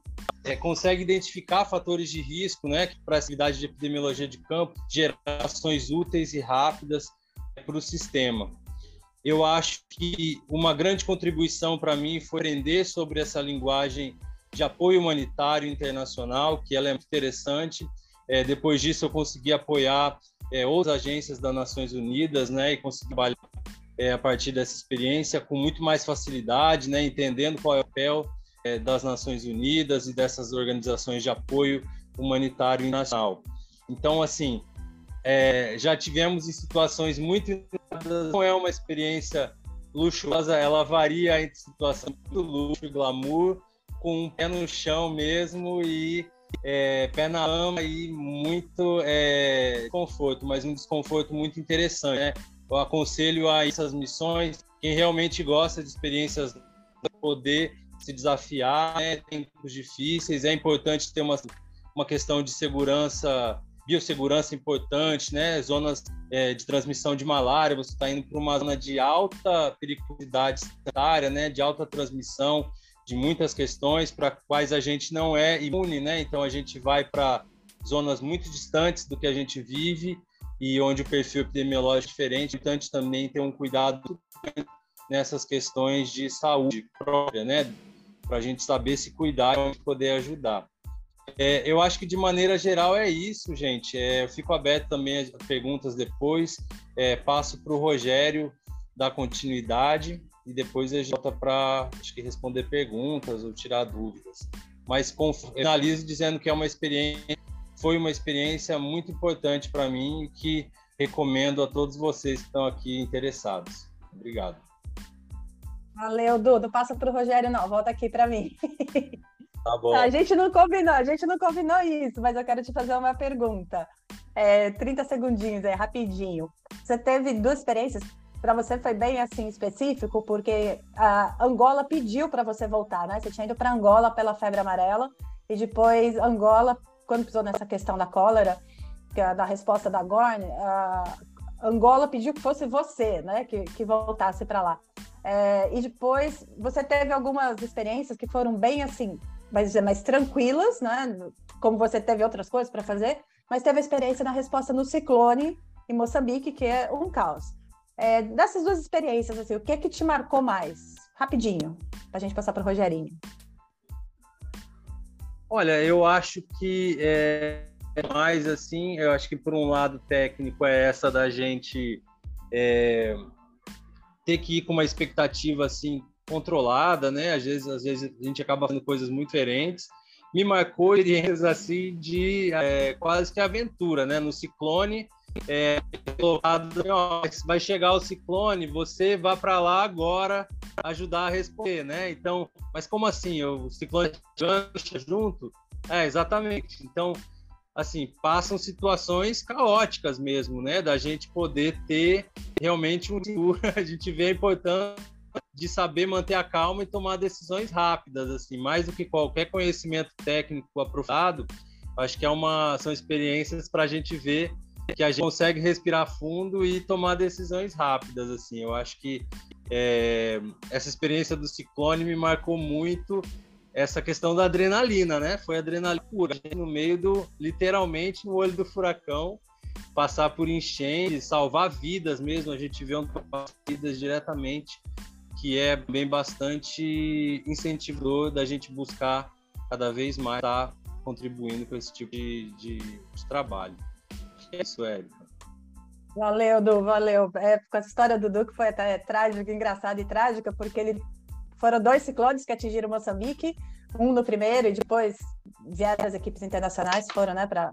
é, consegue identificar fatores de risco, né, para a atividade de epidemiologia de campo, gerações úteis e rápidas para o sistema. Eu acho que uma grande contribuição para mim foi aprender sobre essa linguagem de apoio humanitário internacional, que ela é interessante. É, depois disso, eu consegui apoiar é, outras agências das Nações Unidas, né, e consegui trabalhar é, a partir dessa experiência com muito mais facilidade, né, entendendo qual é o papel é, das Nações Unidas e dessas organizações de apoio humanitário internacional. Então, assim, é, já tivemos em situações muito não é uma experiência luxuosa, ela varia entre situação de luxo e glamour, com um pé no chão mesmo e é, pé na lama e muito é, desconforto, mas um desconforto muito interessante. Né? Eu aconselho a essas missões, quem realmente gosta de experiências poder se desafiar, né? tempos difíceis, é importante ter uma, uma questão de segurança biossegurança importante, né? Zonas é, de transmissão de malária, você está indo para uma zona de alta periculosidade sanitária, né? De alta transmissão de muitas questões para quais a gente não é imune, né? Então a gente vai para zonas muito distantes do que a gente vive e onde o perfil epidemiológico é diferente. A gente também tem um cuidado nessas questões de saúde própria, né? Para a gente saber se cuidar e poder ajudar. É, eu acho que de maneira geral é isso, gente. É, eu fico aberto também a perguntas depois. É, passo para o Rogério dar continuidade e depois a gente volta para responder perguntas ou tirar dúvidas. Mas finalizo dizendo que é uma experiência, foi uma experiência muito importante para mim e que recomendo a todos vocês que estão aqui interessados. Obrigado. Valeu, Dudu. Passa para o Rogério, não. Volta aqui para mim. Tá bom. A gente não combinou, a gente não combinou isso, mas eu quero te fazer uma pergunta. É, 30 segundinhos aí, rapidinho. Você teve duas experiências, para você foi bem assim específico, porque a Angola pediu para você voltar, né? Você tinha ido para Angola pela febre amarela, e depois Angola, quando pisou nessa questão da cólera, que é da resposta da Gorn, a Angola pediu que fosse você, né, que, que voltasse para lá. É, e depois você teve algumas experiências que foram bem assim mais, mais tranquilas, né? Como você teve outras coisas para fazer, mas teve a experiência na resposta no ciclone em Moçambique, que é um caos. É, dessas duas experiências, assim, o que é que te marcou mais? Rapidinho, para a gente passar para o Rogerinho. Olha, eu acho que é mais assim, eu acho que por um lado técnico é essa da gente é, ter que ir com uma expectativa assim controlada, né? Às vezes, às vezes a gente acaba fazendo coisas muito diferentes. Me marcou experiências assim de é, quase que aventura, né? No ciclone, é, vai chegar o ciclone, você vá para lá agora ajudar a responder, né? Então, mas como assim? O ciclone junto? É, exatamente. Então, assim, passam situações caóticas mesmo, né? Da gente poder ter realmente um a gente vê a importância de saber manter a calma e tomar decisões rápidas, assim, mais do que qualquer conhecimento técnico aprofundado. Acho que é uma, são experiências para a gente ver que a gente consegue respirar fundo e tomar decisões rápidas, assim. Eu acho que é, essa experiência do ciclone me marcou muito essa questão da adrenalina, né? Foi adrenalina pura, no meio do, literalmente, no olho do furacão, passar por enchente, salvar vidas mesmo. A gente vê onde vidas diretamente que é bem bastante incentivador da gente buscar cada vez mais estar tá contribuindo com esse tipo de, de, de trabalho. É isso, Érica. Valeu, Du, valeu. É, com essa história do Du, que foi até trágica, engraçada e trágica, porque ele foram dois ciclones que atingiram Moçambique, um no primeiro e depois vieram as equipes internacionais, foram, né, para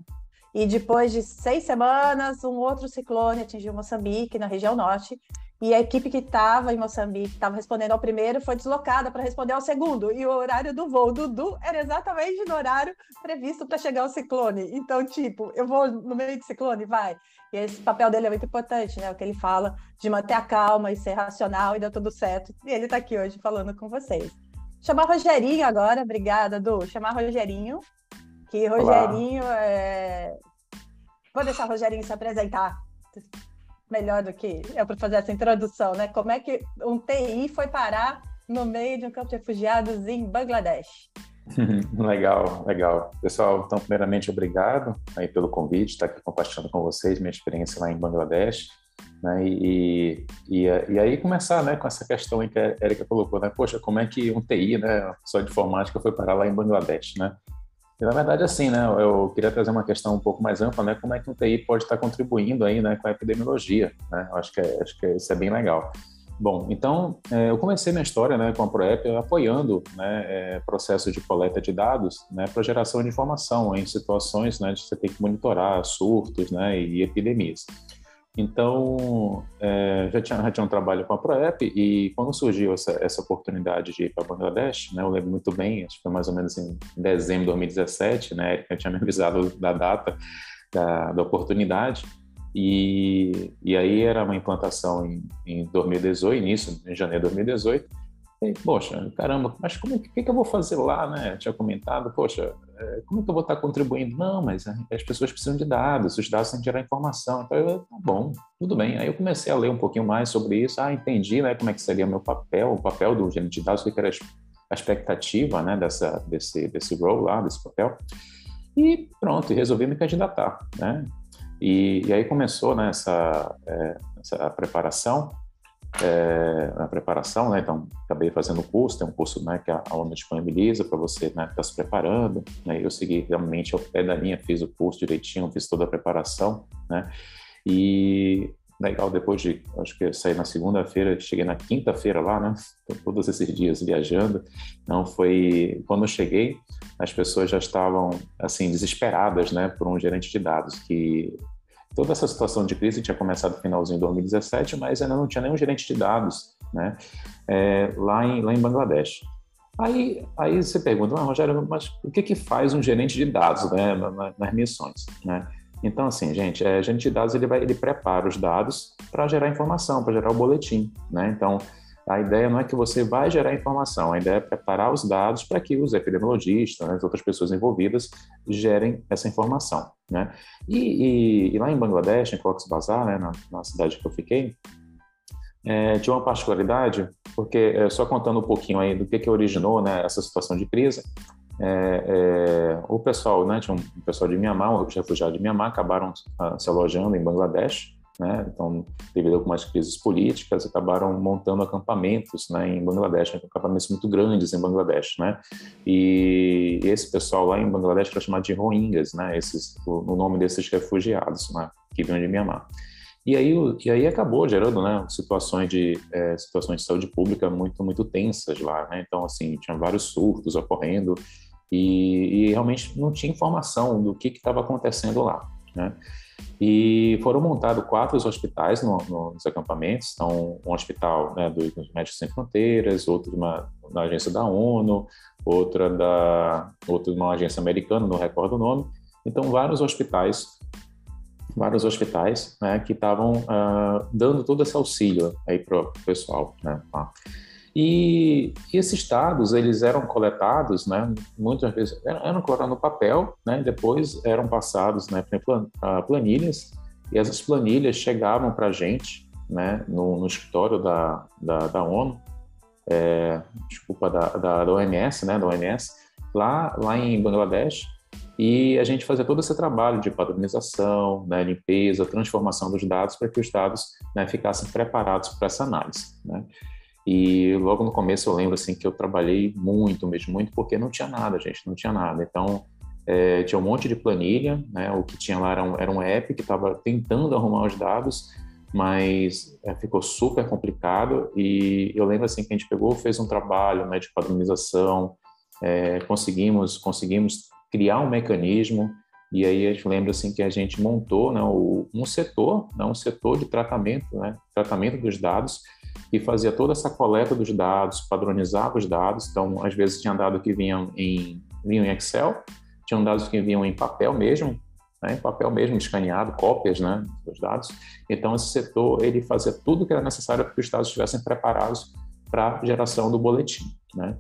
e depois de seis semanas, um outro ciclone atingiu Moçambique, na região norte, e a equipe que estava em Moçambique, que estava respondendo ao primeiro, foi deslocada para responder ao segundo. E o horário do voo do Du era exatamente no horário previsto para chegar o ciclone. Então, tipo, eu vou no meio do ciclone, vai. E esse papel dele é muito importante, né? O que ele fala de manter a calma e ser racional e deu tudo certo. E ele está aqui hoje falando com vocês. Chamar Rogerinho agora, obrigada, Du. Chamar Rogerinho, que Rogerinho Olá. é. Vou deixar o Rogerinho se apresentar melhor do que eu para fazer essa introdução, né? Como é que um TI foi parar no meio de um campo de refugiados em Bangladesh? legal, legal. Pessoal, então, primeiramente, obrigado aí pelo convite, estar aqui compartilhando com vocês minha experiência lá em Bangladesh. Né? E, e, e, aí começar né, com essa questão que a Erika colocou, né? Poxa, como é que um TI, né, pessoa de informática, foi parar lá em Bangladesh, né? E, na verdade, assim, né, eu queria trazer uma questão um pouco mais ampla, né, como é que o TI pode estar contribuindo aí, né, com a epidemiologia, né, eu acho que, é, acho que isso é bem legal. Bom, então é, eu comecei minha história né, com a ProEP apoiando né, é, processo de coleta de dados né, para geração de informação em situações né, de você ter que monitorar surtos né, e epidemias. Então, é, já, tinha, já tinha um trabalho com a ProEP e quando surgiu essa, essa oportunidade de ir para Bangladesh, né, eu lembro muito bem, acho que foi mais ou menos em dezembro de 2017, né, Erika tinha me avisado da data da, da oportunidade, e, e aí era uma implantação em, em 2018, início, em janeiro de 2018. E, poxa, caramba, mas como que, que eu vou fazer lá, né? Eu tinha comentado, poxa, é, como é que eu vou estar contribuindo? Não, mas as pessoas precisam de dados, os dados têm que gerar informação. Então, eu, tá bom, tudo bem. Aí eu comecei a ler um pouquinho mais sobre isso. Ah, entendi, né? Como é que seria meu papel, o papel do gerente de dados, o que era a expectativa, né? Dessa, desse, desse role lá, desse papel. E pronto, resolvi me candidatar, né? E, e aí começou né, essa, é, essa preparação, é, a preparação, né? Então, acabei fazendo o curso, tem um curso né, que a ONU disponibiliza para você né, estar tá se preparando. Né, eu segui realmente ao pé da linha, fiz o curso direitinho, fiz toda a preparação, né? E legal, depois de, acho que saí na segunda-feira, cheguei na quinta-feira lá, né? Todos esses dias viajando. Não foi, quando eu cheguei, as pessoas já estavam assim desesperadas, né, por um gerente de dados que toda essa situação de crise tinha começado no finalzinho de 2017, mas ainda não tinha nenhum gerente de dados, né, é, lá, em, lá em Bangladesh. Aí, aí você pergunta, ah, Rogério, mas o que que faz um gerente de dados, né, nas missões, né? Então, assim, gente, é, gerente de dados ele vai, ele prepara os dados para gerar informação, para gerar o boletim, né? Então, a ideia não é que você vai gerar informação, a ideia é preparar os dados para que os epidemiologistas, né, as outras pessoas envolvidas, gerem essa informação. Né? E, e, e lá em Bangladesh, em Cox's Bazar, né, na, na, cidade que eu fiquei, é, tinha uma particularidade, porque é, só contando um pouquinho aí do que, que originou né, essa situação de crise, é, é, o pessoal, né, tinha um pessoal de Mianmar, os refugiados de Mianmar, acabaram uh, se alojando em Bangladesh, né? Então, devido a algumas crises políticas, acabaram montando acampamentos, né, em Bangladesh, acampamentos muito grandes em Bangladesh, né? E esse pessoal lá em Bangladesh era chamado de Rohingyas, né? Esses, o, o nome desses refugiados, né, que vinham de Myanmar. E aí, e aí acabou gerando, né, situações de é, situações de saúde pública muito muito tensas lá, né? Então, assim, tinha vários surtos ocorrendo e, e realmente não tinha informação do que estava acontecendo lá, né? E foram montados quatro hospitais no, no, nos acampamentos. Então, um hospital né, dos Médicos Sem Fronteiras, outro de uma, da agência da ONU, outra da outro de uma agência americana, não recordo o nome. Então, vários hospitais, vários hospitais, né, que estavam uh, dando todo esse auxílio aí para o pessoal, né. Tá? E, esses dados, eles eram coletados, né, muitas vezes eram coletados no papel, né, depois eram passados né, para planilhas, e essas planilhas chegavam para a gente, né, no, no escritório da, da, da ONU, é, desculpa, da, da, da, OMS, né, da OMS, lá, lá em Bangladesh, e a gente fazia todo esse trabalho de padronização, né, limpeza, transformação dos dados para que os dados né, ficassem preparados para essa análise. Né. E logo no começo eu lembro assim que eu trabalhei muito mesmo, muito porque não tinha nada, gente, não tinha nada. Então é, tinha um monte de planilha, né? O que tinha lá era um, era um app que estava tentando arrumar os dados, mas é, ficou super complicado. E eu lembro assim que a gente pegou, fez um trabalho né, de padronização, é, conseguimos conseguimos criar um mecanismo. E aí a gente lembra assim que a gente montou né, um setor, né, um setor de tratamento, né, tratamento dos dados e fazia toda essa coleta dos dados, padronizava os dados. Então, às vezes tinha dados que vinham em, vinham em Excel, tinham dados que vinham em papel mesmo, né, em papel mesmo, escaneado, cópias né, dos dados. Então, esse setor ele fazia tudo que era necessário para que os dados estivessem preparados para a geração do boletim. Né?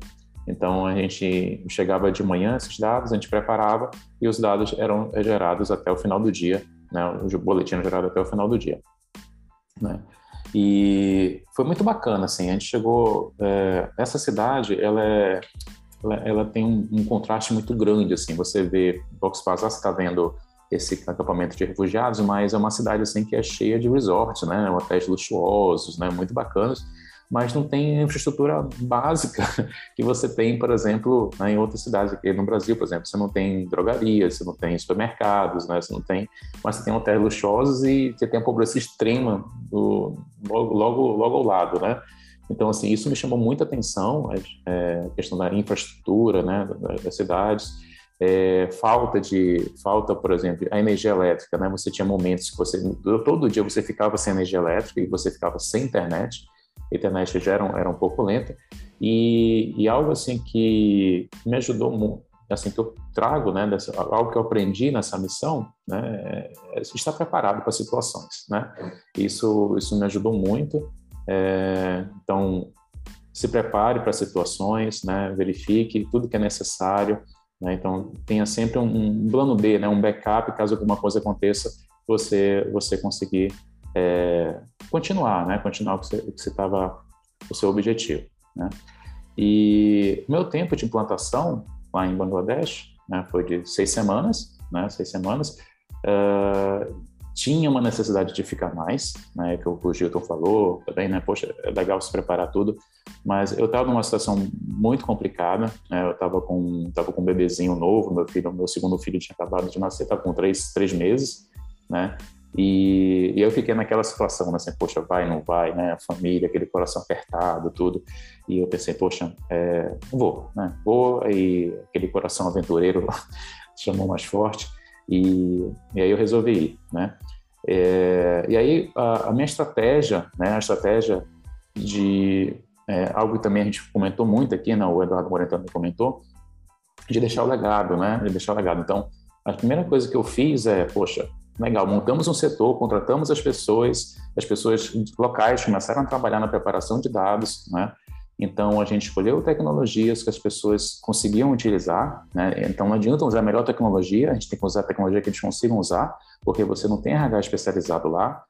Então, a gente chegava de manhã esses dados, a gente preparava e os dados eram gerados até o final do dia, né? o boletim era gerado até o final do dia. Né? E foi muito bacana, assim, a gente chegou... É, essa cidade, ela é... Ela, ela tem um, um, contraste muito grande, assim, você vê, Vox Bazar, você está vendo esse acampamento de refugiados, mas é uma cidade, assim, que é cheia de resorts, né, hotéis luxuosos, né, muito bacanas, mas não tem infraestrutura básica que você tem, por exemplo, né, em outras cidades aqui no Brasil, por exemplo, você não tem drogarias, você não tem supermercados, né, você não tem, mas você tem hotéis luxuosos e você tem a pobreza extrema do, logo, logo, logo ao lado, né? Então, assim, isso me chamou muita atenção, é, a questão da infraestrutura, né, das cidades, é, falta de, falta, por exemplo, a energia elétrica, né, você tinha momentos que você, todo dia você ficava sem energia elétrica e você ficava sem internet, a internet já era, era um pouco lenta, e, e algo assim que me ajudou muito, assim que eu trago, né, dessa, algo que eu aprendi nessa missão, né, é estar preparado para situações, né. Isso isso me ajudou muito. É, então se prepare para situações, né, verifique tudo que é necessário, né, então tenha sempre um, um, plano B, né, um backup caso alguma coisa aconteça, você você conseguir é, continuar, né, continuar o que você estava o seu objetivo, né. E meu tempo de implantação lá em Bangladesh, né, foi de seis semanas, né, seis semanas. Uh, tinha uma necessidade de ficar mais, né, que o Gilton falou também, né, poxa, é legal se preparar tudo, mas eu estava numa situação muito complicada, né, eu estava com, tava com um bebezinho novo, meu filho, meu segundo filho tinha acabado de nascer, estava com três, três meses, né, e, e, eu fiquei naquela situação, né, assim, poxa, vai, não vai, né, a família, aquele coração apertado, tudo. E eu pensei, poxa, é, vou, né, vou, e aquele coração aventureiro chamou mais forte, e, e aí eu resolvi ir, né. É, e aí a, a, minha estratégia, né, a estratégia de é, algo que também a gente comentou muito aqui, né, o Eduardo Morentano comentou, de deixar o legado, né, de deixar o legado. Então, a primeira coisa que eu fiz é, poxa, Legal, montamos um setor, contratamos as pessoas, as pessoas locais começaram a trabalhar na preparação de dados, né? Então, a gente escolheu tecnologias que as pessoas conseguiam utilizar, né? Então, não adianta usar a melhor tecnologia, a gente tem que usar a tecnologia que eles consigam usar, porque você não tem RH especializado lá,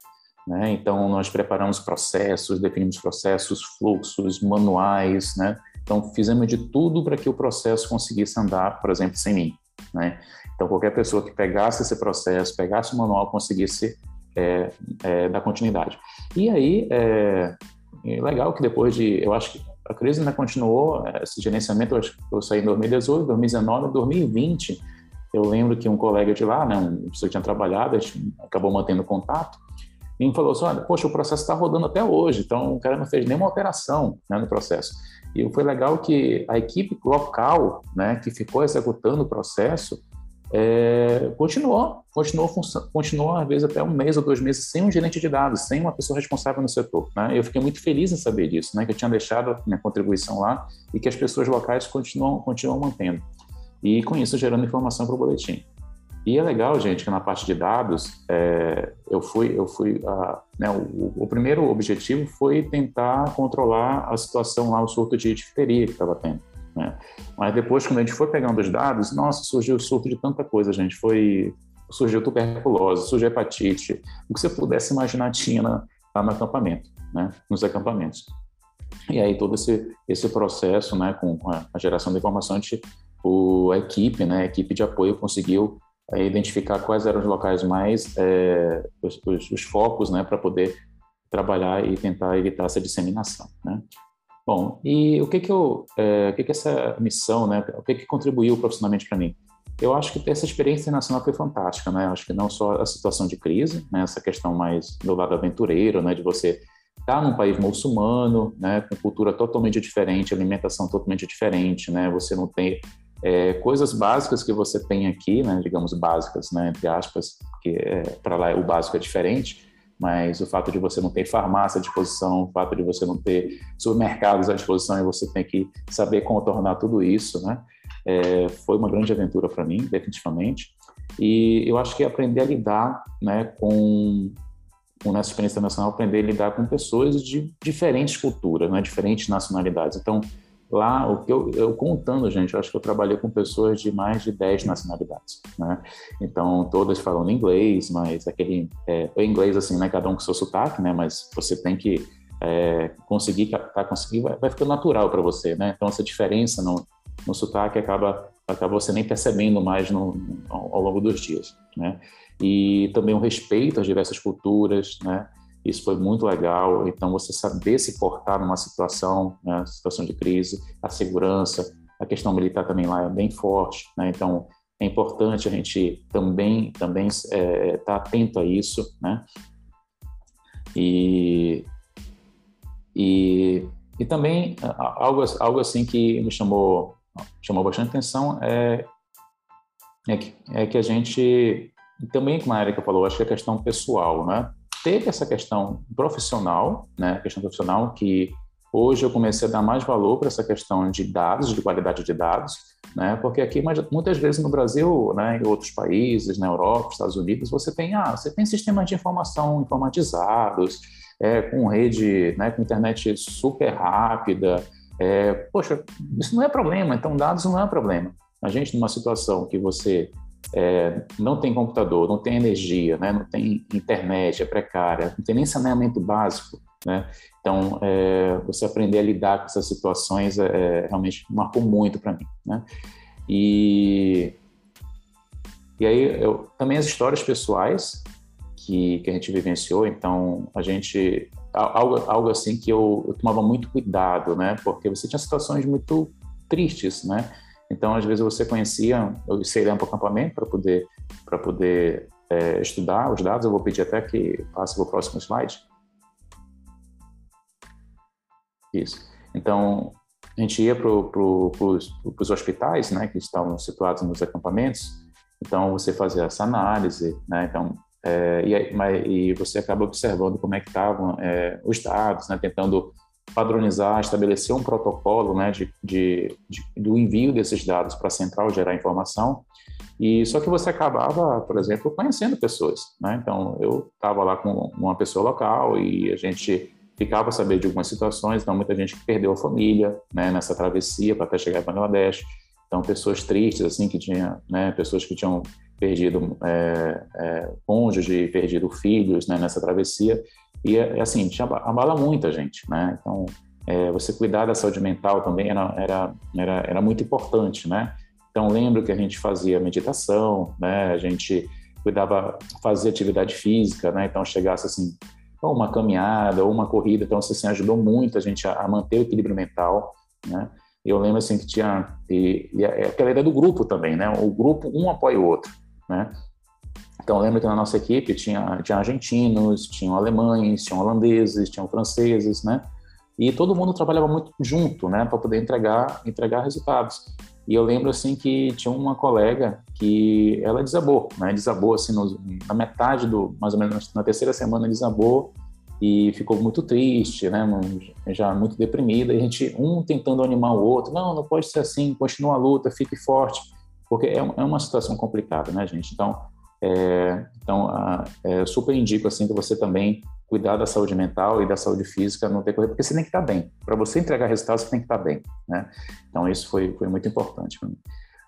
né? Então, nós preparamos processos, definimos processos, fluxos, manuais, né? Então, fizemos de tudo para que o processo conseguisse andar, por exemplo, sem mim, né? Então, qualquer pessoa que pegasse esse processo, pegasse o manual, conseguisse é, é, dar continuidade. E aí, é, é, legal que depois de, eu acho que a crise ainda continuou, é, esse gerenciamento, eu, acho que eu saí em 2018, 2019, 2020, eu lembro que um colega de lá, né, uma pessoa que tinha trabalhado, a gente acabou mantendo contato, e me falou assim, olha, poxa, o processo está rodando até hoje, então o cara não fez nenhuma alteração né, no processo. E foi legal que a equipe local, né, que ficou executando o processo, é, continuou, continuou, continuou às vezes até um mês ou dois meses sem um gerente de dados, sem uma pessoa responsável no setor. Né? Eu fiquei muito feliz em saber disso, né? que eu tinha deixado minha contribuição lá e que as pessoas locais continuam, continuam mantendo. E com isso gerando informação para o boletim. E é legal, gente, que na parte de dados, é, eu fui, eu fui, a, né, o, o, primeiro objetivo foi tentar controlar a situação lá, o surto de difteria que estava tendo. Né? Mas depois, quando a gente foi pegando os dados, nossa, surgiu surto de tanta coisa, gente. Foi surgiu tuberculose, surgiu hepatite, o que você pudesse imaginar tinha lá no acampamento, né? Nos acampamentos. E aí todo esse esse processo, né, com a, a geração de informação, a, gente, o, a equipe, né, a equipe de apoio conseguiu é, identificar quais eram os locais mais é, os, os, os, focos, né, para poder trabalhar e tentar evitar essa disseminação, né? Bom, e o que que eu, é, o que que essa missão, né, o que que contribuiu profissionalmente para mim? Eu acho que essa experiência internacional foi fantástica, né? Eu acho que não só a situação de crise, né, essa questão mais do lado aventureiro, né, de você estar tá num país muçulmano, né, com cultura totalmente diferente, alimentação totalmente diferente, né? Você não tem é, coisas básicas que você tem aqui, né, digamos básicas, né, entre aspas, que é, para lá o básico é diferente mas o fato de você não ter farmácia à disposição, o fato de você não ter supermercados à disposição e você tem que saber contornar tudo isso, né? É, foi uma grande aventura para mim, definitivamente. E eu acho que aprender a lidar, né, com, com nessa experiência internacional, aprender a lidar com pessoas de diferentes culturas, né, diferentes nacionalidades. Então, Lá, o que eu, eu, contando, gente, eu acho que eu trabalhei com pessoas de mais de 10 nacionalidades, né? Então, todas falando inglês, mas aquele... É, inglês, assim, né? Cada um com seu sotaque, né? Mas você tem que é, conseguir captar, conseguir... Vai, vai ficando natural para você, né? Então, essa diferença no, no sotaque acaba, acaba você nem percebendo mais no, ao, ao longo dos dias, né? E também o respeito às diversas culturas, né? Isso foi muito legal. Então, você saber se portar numa situação, né, situação de crise, a segurança, a questão militar também lá é bem forte. Né? Então, é importante a gente também também estar é, tá atento a isso, né? E, e, e também algo, algo assim que me chamou chamou bastante atenção é, é, que, é que a gente também como a Erika falou, acho que é questão pessoal, né? Teve essa questão profissional, né? Questão profissional que hoje eu comecei a dar mais valor para essa questão de dados, de qualidade de dados, né? Porque aqui muitas vezes no Brasil, né, em outros países, na Europa, Estados Unidos, você tem ah, você tem sistemas de informação informatizados, é, com rede, né, com internet super rápida. É, poxa, isso não é problema. Então dados não é problema. A gente numa situação que você é, não tem computador, não tem energia, né, não tem internet, é precária, não tem nem saneamento básico, né? Então, é, você aprender a lidar com essas situações é, é realmente marcou muito para mim, né? E, e aí, eu, também as histórias pessoais que, que a gente vivenciou, então, a gente... Algo, algo assim que eu, eu tomava muito cuidado, né? Porque você tinha situações muito tristes, né? Então, às vezes você conhecia, eu sei para o acampamento para poder para poder é, estudar os dados. Eu vou pedir até que passe para o próximo slide. Isso. Então, a gente ia para pro, os hospitais, né, que estavam situados nos acampamentos. Então, você fazia essa análise, né, então, é, e, mas, e, você acaba observando como é que estavam é, os dados, né, tentando padronizar, estabelecer um protocolo, né, de, de, de do envio desses dados para a central gerar informação. E só que você acabava, por exemplo, conhecendo pessoas, né? Então, eu estava lá com uma pessoa local e a gente ficava a saber de algumas situações, então muita gente que perdeu a família né, nessa travessia para até chegar em Bangladesh, então pessoas tristes assim que tinham, né, pessoas que tinham perdido é, é, cônjuge, perdido filhos né, nessa travessia e assim abala muita gente, né? Então é, você cuidar da saúde mental também era, era era era muito importante, né? Então lembro que a gente fazia meditação, né? A gente cuidava, fazia atividade física, né? Então chegasse assim uma caminhada, ou uma corrida, então isso assim, ajudou muito a gente a, a manter o equilíbrio mental, né? Eu lembro assim que tinha e, e aquela ideia do grupo também, né? O grupo um apoia o outro, né? Então lembro que na nossa equipe tinha tinha argentinos, tinham alemães, tinham holandeses, tinham franceses, né? E todo mundo trabalhava muito junto, né, para poder entregar entregar resultados. E eu lembro assim que tinha uma colega que ela desabou, né? Desabou assim na metade do, mais ou menos na terceira semana desabou e ficou muito triste, né? Já muito deprimida. E a gente um tentando animar o outro, não, não pode ser assim, continua a luta, fique forte, porque é, é uma situação complicada, né, gente? Então, é, então, a, é, super indico assim que você também cuidar da saúde mental e da saúde física no decorrer, porque você tem que estar bem. Para você entregar resultados, você tem que estar bem, né? Então isso foi, foi muito importante para mim.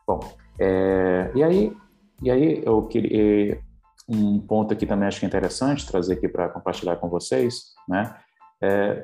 Bom, é, e aí e aí eu queria um ponto aqui também acho que é interessante trazer aqui para compartilhar com vocês, né? É,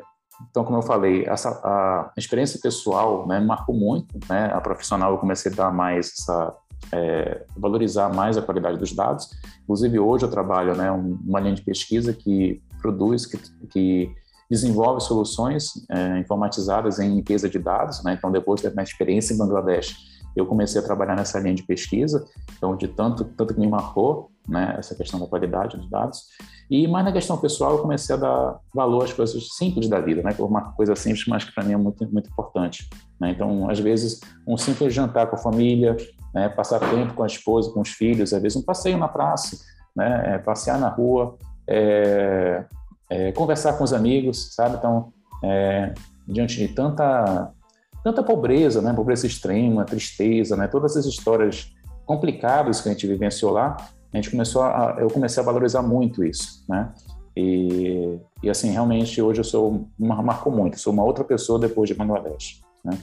então, como eu falei, essa, a experiência pessoal né, marcou muito, né? A profissional eu comecei a dar mais essa é, valorizar mais a qualidade dos dados. Inclusive, hoje eu trabalho né, uma linha de pesquisa que produz, que, que desenvolve soluções é, informatizadas em limpeza de dados. Né? Então, depois da minha experiência em Bangladesh, eu comecei a trabalhar nessa linha de pesquisa, então, de tanto, tanto que me marcou né, essa questão da qualidade dos dados. E mais na questão pessoal, eu comecei a dar valor às coisas simples da vida, né? Uma coisa simples, mas que para mim é muito, muito importante. Né? Então, às vezes, um simples jantar com a família, né? passar tempo com a esposa, com os filhos, às vezes um passeio na praça, né? É, passear na rua, é, é, conversar com os amigos, sabe? Então, é, diante de tanta tanta pobreza, né? Pobreza extrema, tristeza, né? Todas essas histórias complicadas que a gente vivenciou lá, a gente começou a, eu comecei a valorizar muito isso, né? E, e assim, realmente hoje eu sou, marcou muito, sou uma outra pessoa depois de Bangladesh, né?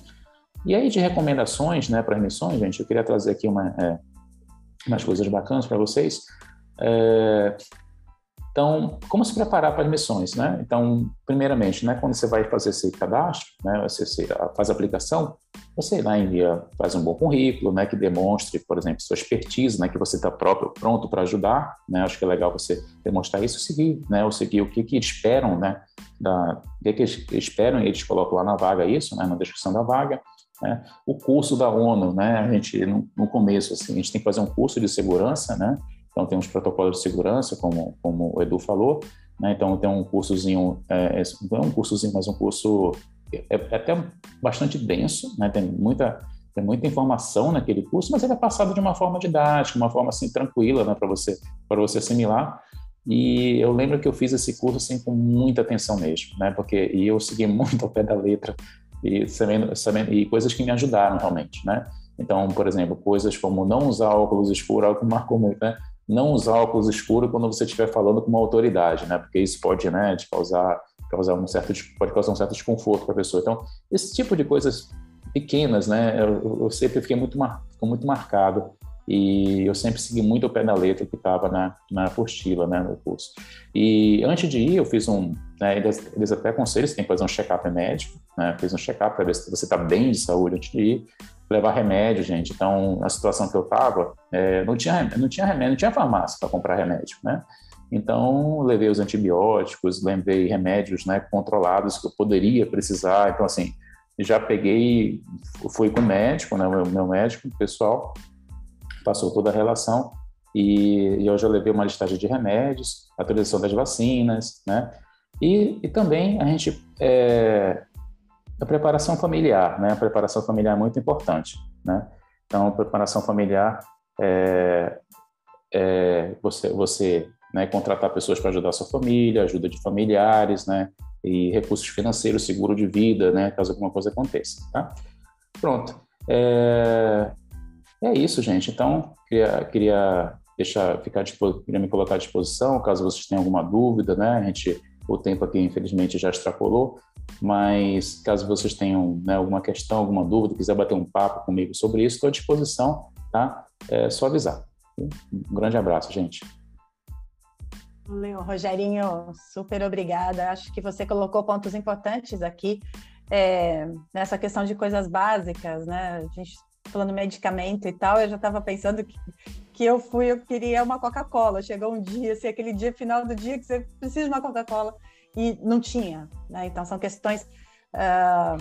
E aí de recomendações, né, para as missões, gente, eu queria trazer aqui uma, é, umas coisas bacanas para vocês. É, então, como se preparar para as missões, né? Então, primeiramente, né, quando você vai fazer esse cadastro, né, você, você faz a aplicação, você lá envia, faz um bom currículo, né, que demonstre, por exemplo, sua expertise, né, que você está próprio pronto para ajudar, né, acho que é legal você demonstrar isso, seguir, né, ou seguir o que que esperam, né, da, o que que eles esperam e eles colocam lá na vaga isso, né, na descrição da vaga, né, o curso da ONU, né, a gente no, no começo assim, a gente tem que fazer um curso de segurança, né, então tem uns protocolos de segurança, como como o Edu falou, né, então tem um cursozinho, é, não é um cursozinho, mas um curso é, é até bastante denso, né? tem, muita, tem muita informação naquele curso, mas ele é passado de uma forma didática, uma forma assim tranquila né? para você, você assimilar. E eu lembro que eu fiz esse curso assim, com muita atenção mesmo, né? porque e eu segui muito ao pé da letra e, sabendo, sabendo, e coisas que me ajudaram realmente. Né? Então, por exemplo, coisas como não usar óculos escuros, algo que marcou muito, né? não usar óculos escuros quando você estiver falando com uma autoridade, né? Porque isso pode, né, te causar causar um certo pode causar um certo desconforto para a pessoa. Então, esse tipo de coisas pequenas, né? Eu, eu sempre fiquei muito mar, muito marcado e eu sempre segui muito o pé da letra que estava na, na apostila, né, no curso. E antes de ir, eu fiz um, né, eles, eles até aconselham, você tem que fazer um check-up médico, né, fiz um check-up para ver se você está bem de saúde antes de ir, levar remédio, gente. Então, a situação que eu estava, é, não tinha, não tinha remédio, não tinha farmácia para comprar remédio, né? Então, levei os antibióticos, levei remédios né, controlados que eu poderia precisar. Então, assim, já peguei, fui com o médico, né, o meu médico pessoal, passou toda a relação e, e eu já levei uma listagem de remédios, atualização das vacinas, né? E, e também a gente, é, a preparação familiar, né? A preparação familiar é muito importante, né? Então, preparação familiar é, é você, você né, contratar pessoas para ajudar a sua família, ajuda de familiares, né, e recursos financeiros, seguro de vida, né, caso alguma coisa aconteça, tá? Pronto. É, é isso, gente. Então, queria, queria deixar, ficar, queria me colocar à disposição, caso vocês tenham alguma dúvida, né, a gente, o tempo aqui, infelizmente, já extrapolou, mas caso vocês tenham né, alguma questão, alguma dúvida, quiser bater um papo comigo sobre isso, estou à disposição, tá? É só avisar. Um grande abraço, gente. Valeu, Rogerinho, super obrigada. Acho que você colocou pontos importantes aqui é, nessa questão de coisas básicas, né? A gente falando medicamento e tal, eu já estava pensando que, que eu fui, eu queria uma Coca-Cola. Chegou um dia, assim, aquele dia final do dia que você precisa de uma Coca-Cola e não tinha, né? Então são questões uh,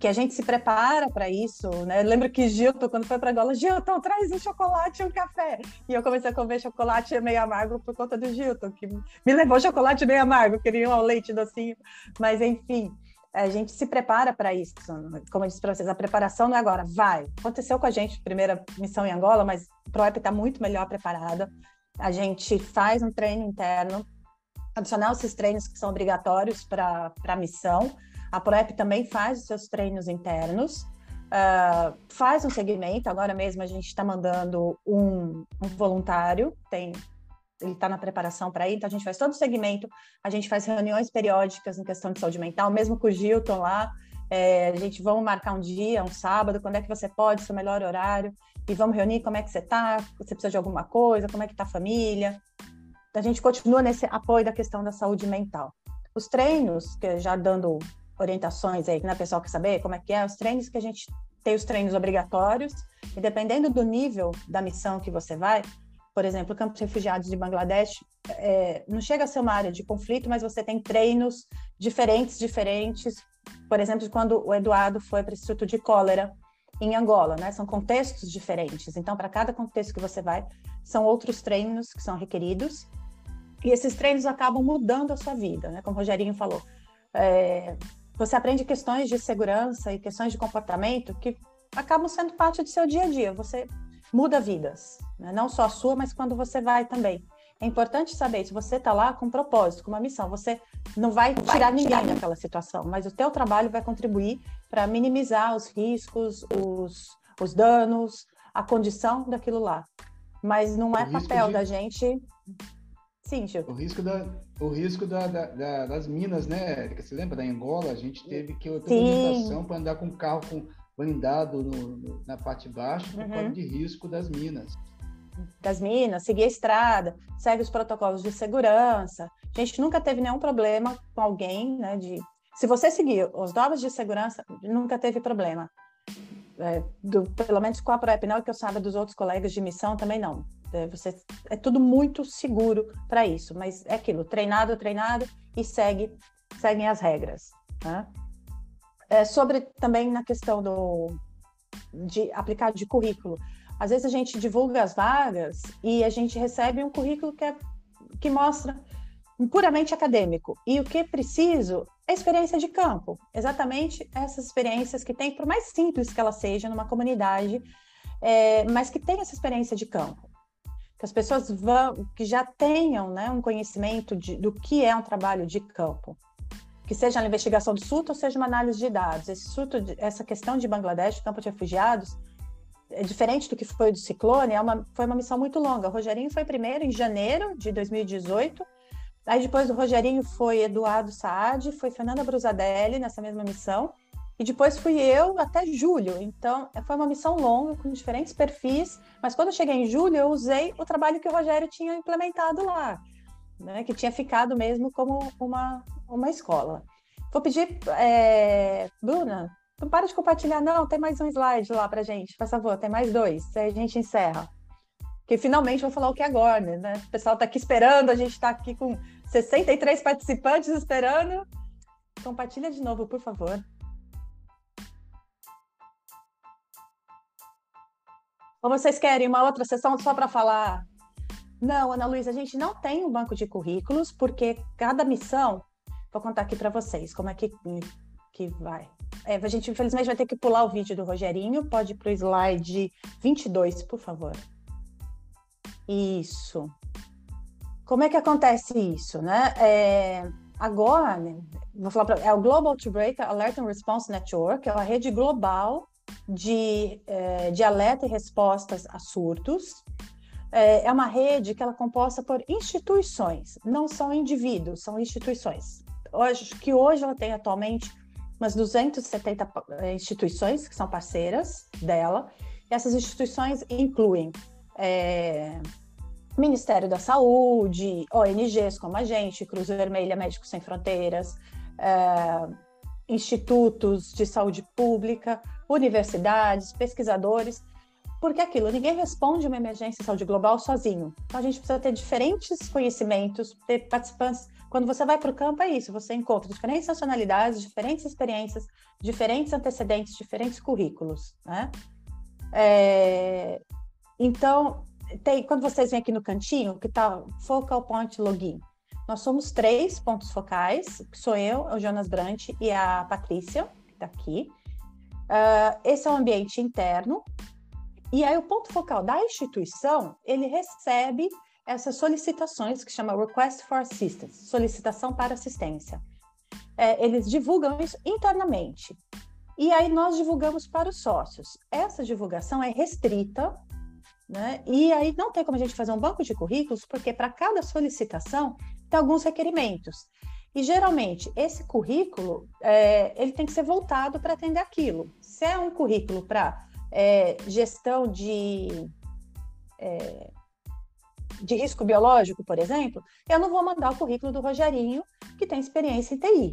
que a gente se prepara para isso, né? Eu lembro que Gilton, quando foi para Angola, Gilton, traz um chocolate e um café. E eu comecei a comer chocolate meio amargo por conta do Gilton, que me levou chocolate meio amargo, queria um leite docinho. Mas, enfim, a gente se prepara para isso. Como eu disse para vocês, a preparação não é agora, vai. Aconteceu com a gente, primeira missão em Angola, mas a ProEP está muito melhor preparada. A gente faz um treino interno, adicional esses treinos que são obrigatórios para a missão, a ProEP também faz os seus treinos internos, uh, faz um segmento. Agora mesmo a gente está mandando um, um, voluntário, tem, ele está na preparação para ir, então a gente faz todo o segmento, a gente faz reuniões periódicas em questão de saúde mental, mesmo com o Gilton lá. É, a gente vamos marcar um dia, um sábado, quando é que você pode, seu melhor horário, e vamos reunir como é que você está, você precisa de alguma coisa, como é que está a família. A gente continua nesse apoio da questão da saúde mental. Os treinos, que já dando orientações aí, né, pessoal quer saber como é que é, os treinos que a gente tem os treinos obrigatórios, e dependendo do nível da missão que você vai, por exemplo, o Campo de Refugiados de Bangladesh é, não chega a ser uma área de conflito, mas você tem treinos diferentes, diferentes. Por exemplo, quando o Eduardo foi para o Instituto de Cólera em Angola, né? São contextos diferentes. Então, para cada contexto que você vai, são outros treinos que são requeridos. E esses treinos acabam mudando a sua vida, né? Como o Rogerinho falou. É, você aprende questões de segurança e questões de comportamento que acabam sendo parte do seu dia a dia. Você muda vidas, né? não só a sua, mas quando você vai também. É importante saber se você está lá com um propósito, com uma missão. Você não vai tirar ninguém daquela situação, mas o teu trabalho vai contribuir para minimizar os riscos, os, os danos, a condição daquilo lá. Mas não é papel de... da gente Sim, Gil. O risco, da, o risco da, da, da, das minas, né, Erika? Você lembra da Angola? A gente teve que ter limitação para andar com carro com blindado no, no, na parte de baixo por uhum. causa de risco das minas. Das minas, seguir a estrada, segue os protocolos de segurança. A gente nunca teve nenhum problema com alguém, né? De... Se você seguir os novos de segurança, nunca teve problema. é, do, pelo menos com a ProEP não, que eu saiba dos outros colegas de missão também não. É, você, é tudo muito seguro para isso, mas é aquilo, treinado, treinado e segue, seguem as regras. Né? É, sobre também na questão do, de aplicar de currículo. Às vezes a gente divulga as vagas e a gente recebe um currículo que, é, que mostra puramente acadêmico. E o que é preciso é experiência de campo. Exatamente essas experiências que tem, por mais simples que ela seja numa comunidade, é, mas que tem essa experiência de campo. Que as pessoas vão, que já tenham né, um conhecimento de, do que é um trabalho de campo. Que seja na investigação do surto ou seja uma análise de dados. Esse surto, essa questão de Bangladesh, campo de refugiados, é diferente do que foi do ciclone, é uma, foi uma missão muito longa. O Rogerinho foi primeiro em janeiro de 2018 Aí depois do Rogerinho foi Eduardo Saad, foi Fernanda Brusadelli nessa mesma missão, e depois fui eu até julho. Então, foi uma missão longa, com diferentes perfis, mas quando eu cheguei em julho, eu usei o trabalho que o Rogério tinha implementado lá, né, que tinha ficado mesmo como uma, uma escola. Vou pedir, é, Bruna, não para de compartilhar, não, tem mais um slide lá para gente, por favor, tem mais dois, aí a gente encerra que finalmente vou falar o que é agora, né? O pessoal está aqui esperando, a gente está aqui com 63 participantes esperando. Compartilha de novo, por favor. Ou vocês querem uma outra sessão só para falar? Não, Ana Luísa, a gente não tem um banco de currículos, porque cada missão, vou contar aqui para vocês como é que, que vai. É, a gente, infelizmente, vai ter que pular o vídeo do Rogerinho. Pode ir para o slide 22, por favor. Isso. Como é que acontece isso, né? É, agora, vou falar pra, é o Global Outbreak Alert and Response Network, é uma rede global de, é, de alerta e respostas a surtos. É, é uma rede que ela é composta por instituições, não são indivíduos, são instituições. Hoje, que hoje ela tem atualmente umas 270 é, instituições que são parceiras dela. E essas instituições incluem é, Ministério da Saúde, ONGs como a gente, Cruz Vermelha, Médicos Sem Fronteiras, é, institutos de saúde pública, universidades, pesquisadores, porque aquilo, ninguém responde uma emergência de saúde global sozinho. Então a gente precisa ter diferentes conhecimentos, ter participantes. Quando você vai para o campo, é isso, você encontra diferentes nacionalidades, diferentes experiências, diferentes antecedentes, diferentes currículos, né? É, então, tem, quando vocês vêm aqui no cantinho, que está Focal Point Login, nós somos três pontos focais, sou eu, o Jonas Brant e a Patrícia, que está aqui. Uh, esse é o ambiente interno. E aí o ponto focal da instituição, ele recebe essas solicitações que chama Request for Assistance, solicitação para assistência. É, eles divulgam isso internamente. E aí nós divulgamos para os sócios. Essa divulgação é restrita né? E aí não tem como a gente fazer um banco de currículos, porque para cada solicitação tem alguns requerimentos. E geralmente esse currículo é, ele tem que ser voltado para atender aquilo. Se é um currículo para é, gestão de, é, de risco biológico, por exemplo, eu não vou mandar o currículo do Rogerinho, que tem experiência em TI.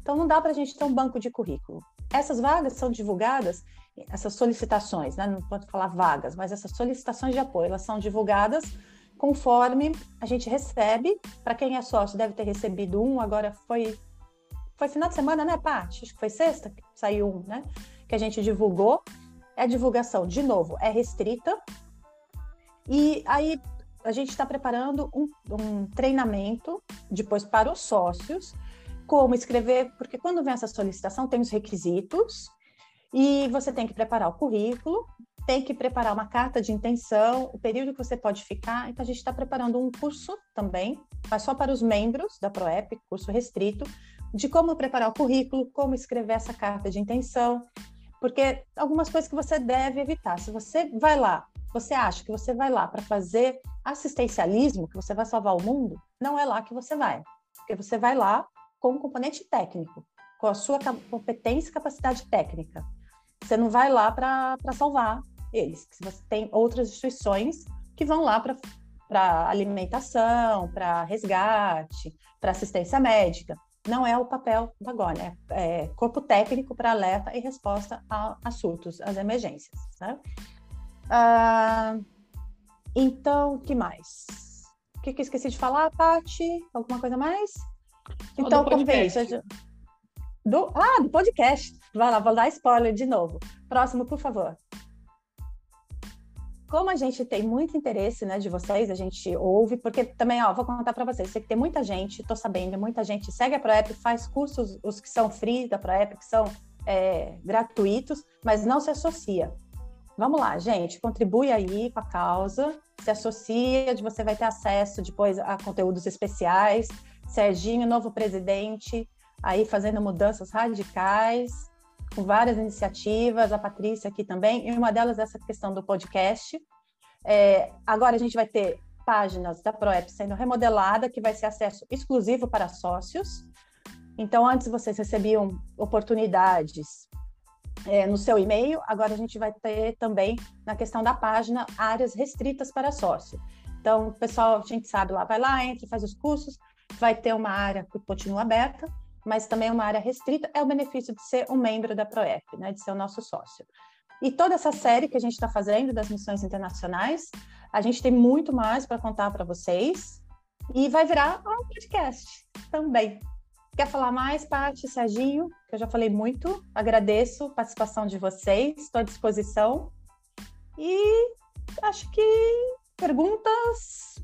Então não dá para a gente ter um banco de currículo. Essas vagas são divulgadas essas solicitações, né? não pode falar vagas, mas essas solicitações de apoio, elas são divulgadas conforme a gente recebe. Para quem é sócio, deve ter recebido um, agora foi foi final de semana, né, Paty? Acho que foi sexta que saiu um, né? Que a gente divulgou. É a divulgação, de novo, é restrita. E aí a gente está preparando um, um treinamento depois para os sócios, como escrever, porque quando vem essa solicitação, tem os requisitos, e você tem que preparar o currículo, tem que preparar uma carta de intenção, o período que você pode ficar. Então, a gente está preparando um curso também, mas só para os membros da ProEP, curso restrito, de como preparar o currículo, como escrever essa carta de intenção, porque algumas coisas que você deve evitar. Se você vai lá, você acha que você vai lá para fazer assistencialismo, que você vai salvar o mundo, não é lá que você vai. Porque você vai lá com um componente técnico, com a sua competência e capacidade técnica. Você não vai lá para salvar eles. Você tem outras instituições que vão lá para alimentação, para resgate, para assistência médica. Não é o papel da GONE, é, é corpo técnico para alerta e resposta a, a surtos, às emergências. Né? Ah, então, o que mais? O que, que eu esqueci de falar, Paty? Alguma coisa mais? Então, como vem isso? Do, ah, do podcast. Vai lá, vou dar spoiler de novo. Próximo, por favor. Como a gente tem muito interesse, né, de vocês, a gente ouve, porque também, ó, vou contar para vocês, sei que tem muita gente, tô sabendo, muita gente segue a ProEP, faz cursos, os que são free da ProEP, que são é, gratuitos, mas não se associa. Vamos lá, gente, contribui aí com a causa, se associa, você vai ter acesso depois a conteúdos especiais. Serginho, novo presidente, aí fazendo mudanças radicais, com várias iniciativas, a Patrícia aqui também, e uma delas é essa questão do podcast. É, agora a gente vai ter páginas da ProEP sendo remodelada, que vai ser acesso exclusivo para sócios. Então, antes vocês recebiam oportunidades é, no seu e-mail, agora a gente vai ter também, na questão da página, áreas restritas para sócio. Então, o pessoal, a gente sabe lá, vai lá, entra, faz os cursos, vai ter uma área que continua aberta, mas também uma área restrita, é o benefício de ser um membro da ProEP, né, de ser o nosso sócio. E toda essa série que a gente está fazendo das missões internacionais, a gente tem muito mais para contar para vocês e vai virar um podcast também. Quer falar mais, Paty, Serginho? Que eu já falei muito. Agradeço a participação de vocês, estou à disposição. E acho que perguntas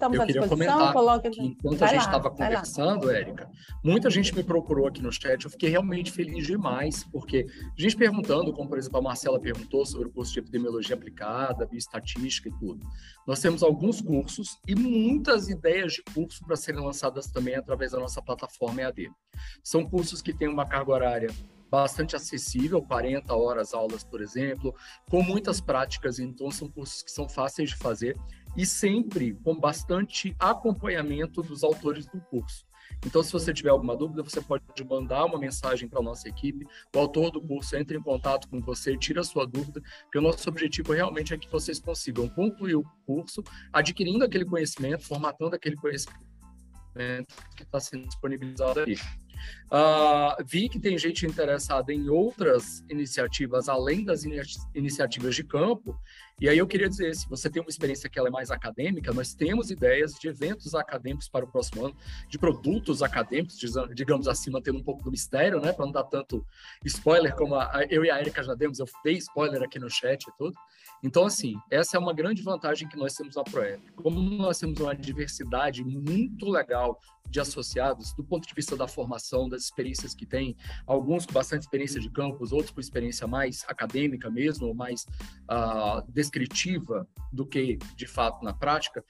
Estamos eu à queria disposição. Comentar que enquanto vai a gente estava conversando, Érica, muita gente me procurou aqui no chat. Eu fiquei realmente feliz demais, porque a gente perguntando, como por exemplo a Marcela perguntou sobre o curso de epidemiologia aplicada, bioestatística e tudo. Nós temos alguns cursos e muitas ideias de curso para serem lançadas também através da nossa plataforma EAD. São cursos que têm uma carga horária bastante acessível, 40 horas aulas, por exemplo, com muitas práticas, então são cursos que são fáceis de fazer e sempre com bastante acompanhamento dos autores do curso. Então, se você tiver alguma dúvida, você pode mandar uma mensagem para a nossa equipe. O autor do curso entra em contato com você, tira a sua dúvida, porque o nosso objetivo realmente é que vocês consigam concluir o curso, adquirindo aquele conhecimento, formatando aquele conhecimento que está sendo disponibilizado ali. Uh, vi que tem gente interessada em outras iniciativas além das in iniciativas de campo, e aí eu queria dizer, se você tem uma experiência que ela é mais acadêmica, nós temos ideias de eventos acadêmicos para o próximo ano, de produtos acadêmicos, digamos assim, mantendo um pouco do mistério, né, para não dar tanto spoiler como a, eu e a Erika já demos, eu dei spoiler aqui no chat e tudo. Então, assim, essa é uma grande vantagem que nós temos na ProEP. Como nós temos uma diversidade muito legal de associados, do ponto de vista da formação, das experiências que tem, alguns com bastante experiência de campus, outros com experiência mais acadêmica mesmo, mais uh, descritiva do que de fato na prática,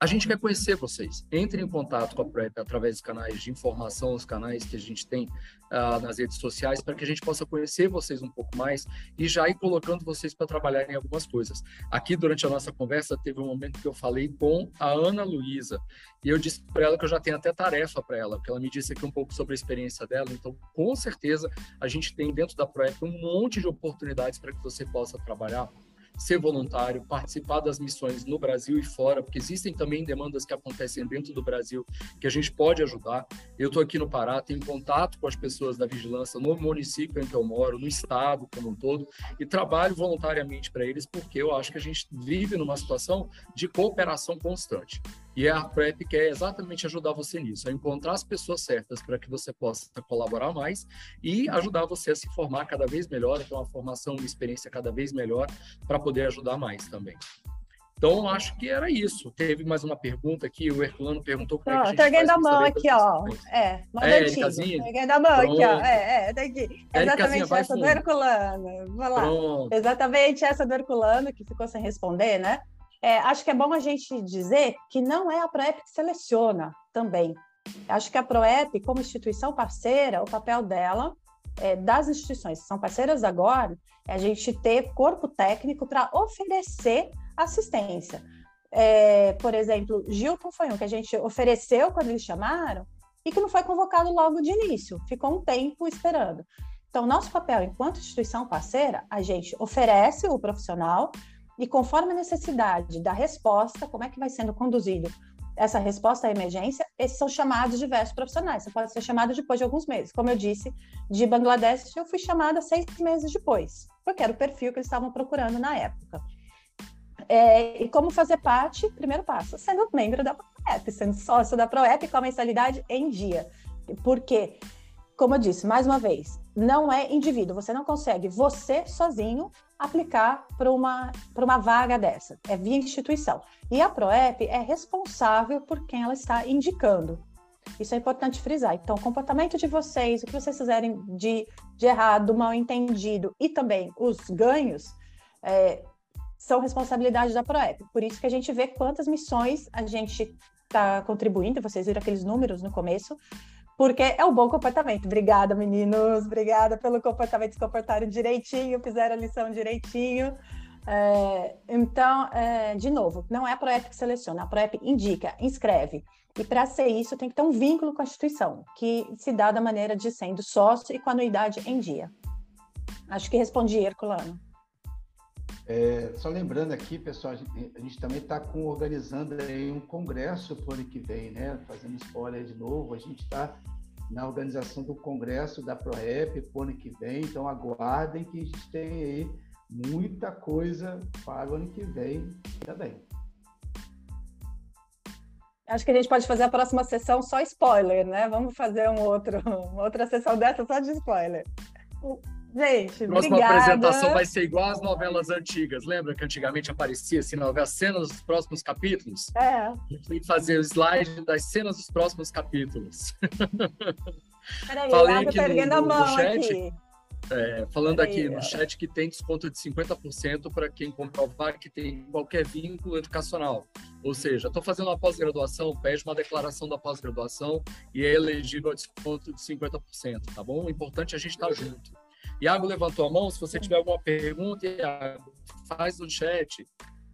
a gente quer conhecer vocês. Entre em contato com a PrEP através dos canais de informação, os canais que a gente tem uh, nas redes sociais, para que a gente possa conhecer vocês um pouco mais e já ir colocando vocês para trabalhar em algumas coisas. Aqui, durante a nossa conversa, teve um momento que eu falei com a Ana Luísa e eu disse para ela que eu já tenho até tarefa para ela, porque ela me disse aqui um pouco sobre a experiência dela. Então, com certeza, a gente tem dentro da PrEP um monte de oportunidades para que você possa trabalhar ser voluntário, participar das missões no Brasil e fora, porque existem também demandas que acontecem dentro do Brasil que a gente pode ajudar. Eu estou aqui no Pará, tenho contato com as pessoas da vigilância no município em que eu moro, no estado como um todo, e trabalho voluntariamente para eles, porque eu acho que a gente vive numa situação de cooperação constante. E a PrEP quer exatamente ajudar você nisso, a encontrar as pessoas certas para que você possa colaborar mais e ajudar você a se formar cada vez melhor, ter uma formação, uma experiência cada vez melhor para poder ajudar mais também. Então, acho que era isso. Teve mais uma pergunta aqui, o Herculano perguntou como oh, é que a gente Tô erguendo a mão aqui, ó. É, é erguendo a mão Pronto. aqui, ó. É, é, tá aqui. Exatamente essa fundo. do Herculano. Vamos lá. Pronto. Exatamente essa do Herculano, que ficou sem responder, né? É, acho que é bom a gente dizer que não é a ProEP que seleciona também. Acho que a ProEP, como instituição parceira, o papel dela, é, das instituições que são parceiras agora, é a gente ter corpo técnico para oferecer assistência. É, por exemplo, Gilton foi um que a gente ofereceu quando eles chamaram e que não foi convocado logo de início, ficou um tempo esperando. Então, nosso papel enquanto instituição parceira, a gente oferece o profissional, e conforme a necessidade da resposta, como é que vai sendo conduzido essa resposta à emergência, esses são chamados diversos profissionais. Você pode ser chamado depois de alguns meses. Como eu disse, de Bangladesh eu fui chamada seis meses depois, porque era o perfil que eles estavam procurando na época. É, e como fazer parte? Primeiro passo, sendo membro da ProEP, sendo sócio da ProEP com a mensalidade em dia. Porque, como eu disse, mais uma vez, não é indivíduo, você não consegue, você sozinho, aplicar para uma, uma vaga dessa, é via instituição. E a ProEP é responsável por quem ela está indicando. Isso é importante frisar. Então, o comportamento de vocês, o que vocês fizerem de, de errado, mal entendido e também os ganhos é, são responsabilidade da ProEP. Por isso que a gente vê quantas missões a gente está contribuindo, vocês viram aqueles números no começo, porque é o bom comportamento. Obrigada, meninos. Obrigada pelo comportamento. Se comportaram direitinho, fizeram a lição direitinho. É, então, é, de novo, não é a ProEP que seleciona, a ProEP indica, inscreve. E para ser isso, tem que ter um vínculo com a instituição, que se dá da maneira de sendo sócio e com anuidade em dia. Acho que respondi, Herculano. É, só lembrando aqui, pessoal, a gente, a gente também está organizando aí um congresso para o ano que vem, né? Fazendo spoiler de novo, a gente está na organização do congresso da ProRep para o ano que vem, então aguardem que a gente tem aí muita coisa para o ano que vem também. Acho que a gente pode fazer a próxima sessão só spoiler, né? Vamos fazer um outro, uma outra sessão dessa só de spoiler. Gente, a próxima obrigada. apresentação vai ser igual às novelas antigas. Lembra que antigamente aparecia assim, as cenas dos próximos capítulos? É. A gente tem que fazer o slide das cenas dos próximos capítulos. Peraí, Falei aqui no, no, no chat. Aqui. É, falando aqui no chat que tem desconto de 50% para quem comprovar que tem qualquer vínculo educacional. Ou seja, estou fazendo uma pós-graduação, pede uma declaração da pós-graduação e é elegível a desconto de 50%, tá bom? O importante é a gente estar tá junto. Iago levantou a mão. Se você tiver alguma pergunta, Iago, faz no chat,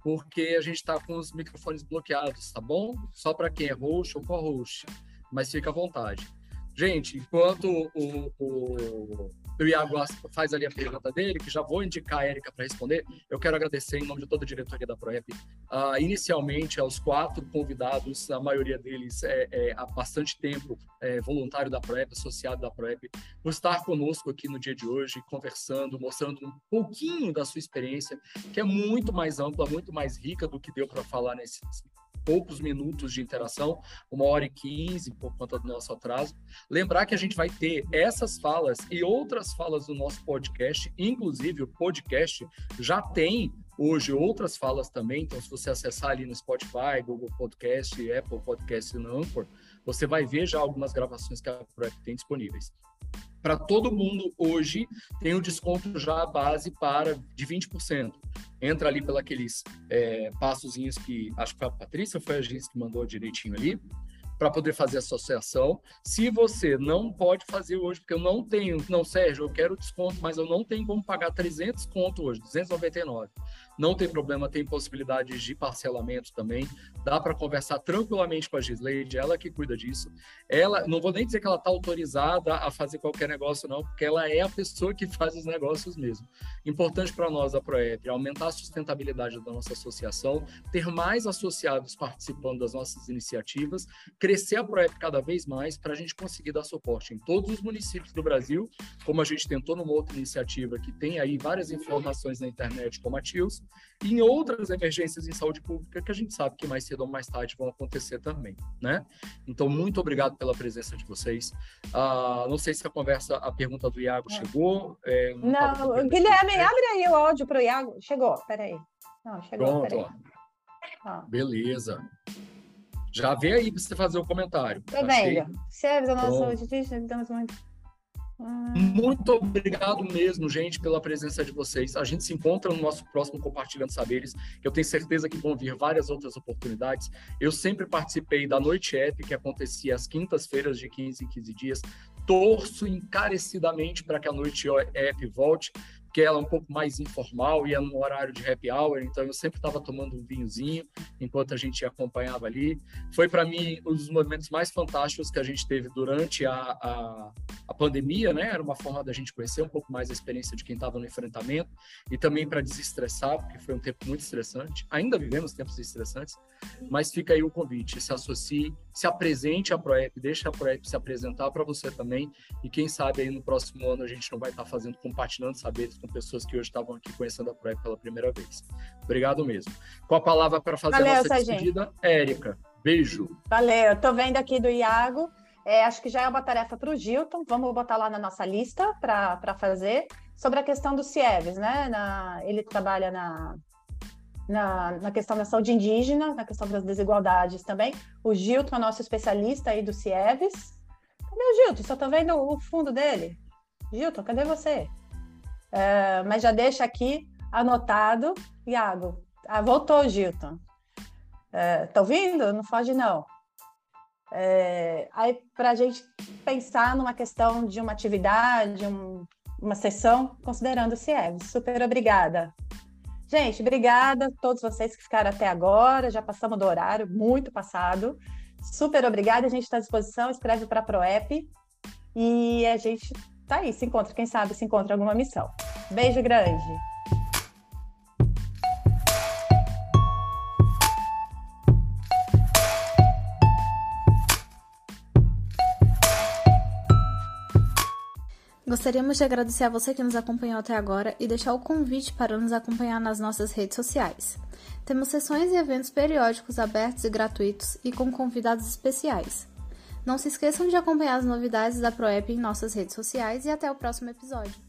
porque a gente está com os microfones bloqueados, tá bom? Só para quem é host ou co-host, mas fica à vontade. Gente, enquanto o, o o Iago faz ali a pergunta dele, que já vou indicar a Érica para responder, eu quero agradecer em nome de toda a diretoria da ProEP, uh, inicialmente aos quatro convidados, a maioria deles é, é há bastante tempo é, voluntário da ProEP, associado da ProEP, por estar conosco aqui no dia de hoje, conversando, mostrando um pouquinho da sua experiência, que é muito mais ampla, muito mais rica do que deu para falar nesses poucos minutos de interação, uma hora e quinze, por conta do nosso atraso. Lembrar que a gente vai ter essas falas e outras falas do nosso podcast, inclusive o podcast já tem hoje outras falas também, então se você acessar ali no Spotify, Google Podcast, Apple Podcast e no Anchor, você vai ver já algumas gravações que a ProEP tem disponíveis para todo mundo hoje tem um desconto já base para de 20%. Entra ali pelos é, passozinhos que acho que foi a Patrícia, foi a gente que mandou direitinho ali para poder fazer associação. Se você não pode fazer hoje, porque eu não tenho, não, Sérgio, eu quero desconto, mas eu não tenho como pagar 300 conto hoje, 299 não tem problema, tem possibilidades de parcelamento também. Dá para conversar tranquilamente com a Gisleide, ela que cuida disso. Ela, não vou nem dizer que ela está autorizada a fazer qualquer negócio, não, porque ela é a pessoa que faz os negócios mesmo. Importante para nós, a ProEP, aumentar a sustentabilidade da nossa associação, ter mais associados participando das nossas iniciativas, crescer a ProEP cada vez mais para a gente conseguir dar suporte em todos os municípios do Brasil, como a gente tentou numa outra iniciativa que tem aí várias informações na internet, como a TIOS, e em outras emergências em saúde pública que a gente sabe que mais cedo ou mais tarde vão acontecer também, né? Então, muito obrigado pela presença de vocês. Ah, não sei se a conversa, a pergunta do Iago chegou. É, não, não Guilherme, abre aí o áudio para o Iago. Chegou, peraí. Não, chegou, Pronto, ó. Beleza. Já vê aí para você fazer o comentário. Tô vendo. Serve da nossa saúde, estamos muito muito obrigado mesmo, gente, pela presença de vocês. A gente se encontra no nosso próximo Compartilhando Saberes, eu tenho certeza que vão vir várias outras oportunidades. Eu sempre participei da Noite App, que acontecia às quintas-feiras de 15 em 15 dias. Torço encarecidamente para que a Noite App volte porque ela é um pouco mais informal e é no horário de happy hour, então eu sempre estava tomando um vinhozinho enquanto a gente acompanhava ali. Foi para mim um dos momentos mais fantásticos que a gente teve durante a, a, a pandemia, né? Era uma forma da gente conhecer um pouco mais a experiência de quem estava no enfrentamento e também para desestressar, porque foi um tempo muito estressante. Ainda vivemos tempos estressantes, mas fica aí o convite, se associe, se apresente à ProEP, deixe a ProEP se apresentar para você também e quem sabe aí no próximo ano a gente não vai estar tá fazendo, compartilhando saberes com pessoas que hoje estavam aqui conhecendo a ProEP pela primeira vez. Obrigado mesmo. Com a palavra para fazer Valeu, a nossa despedida, Érica. Beijo. Valeu, eu tô vendo aqui do Iago. É, acho que já é uma tarefa para o Gilton, vamos botar lá na nossa lista para fazer. Sobre a questão do CIEVES, né? Na, ele trabalha na, na, na, questão da saúde indígena, na questão das desigualdades também. O Gilton é nosso especialista aí do CIEVES. Cadê o Gilton? Só tô vendo o fundo dele. Gilton, cadê você? É, mas já deixa aqui anotado. Iago, ah, voltou, Gilton. É, tá ouvindo? Não foge, não. É, aí, para a gente pensar numa questão de uma atividade, um, uma sessão, considerando o CIEVS. Super obrigada. Gente, obrigada a todos vocês que ficaram até agora. Já passamos do horário, muito passado. Super obrigada. A gente está à disposição. Escreve para a ProEP. E a gente tá aí, se encontra, quem sabe se encontra alguma missão. Beijo grande. Gostaríamos de agradecer a você que nos acompanhou até agora e deixar o convite para nos acompanhar nas nossas redes sociais. Temos sessões e eventos periódicos abertos e gratuitos e com convidados especiais. Não se esqueçam de acompanhar as novidades da ProEP em nossas redes sociais e até o próximo episódio.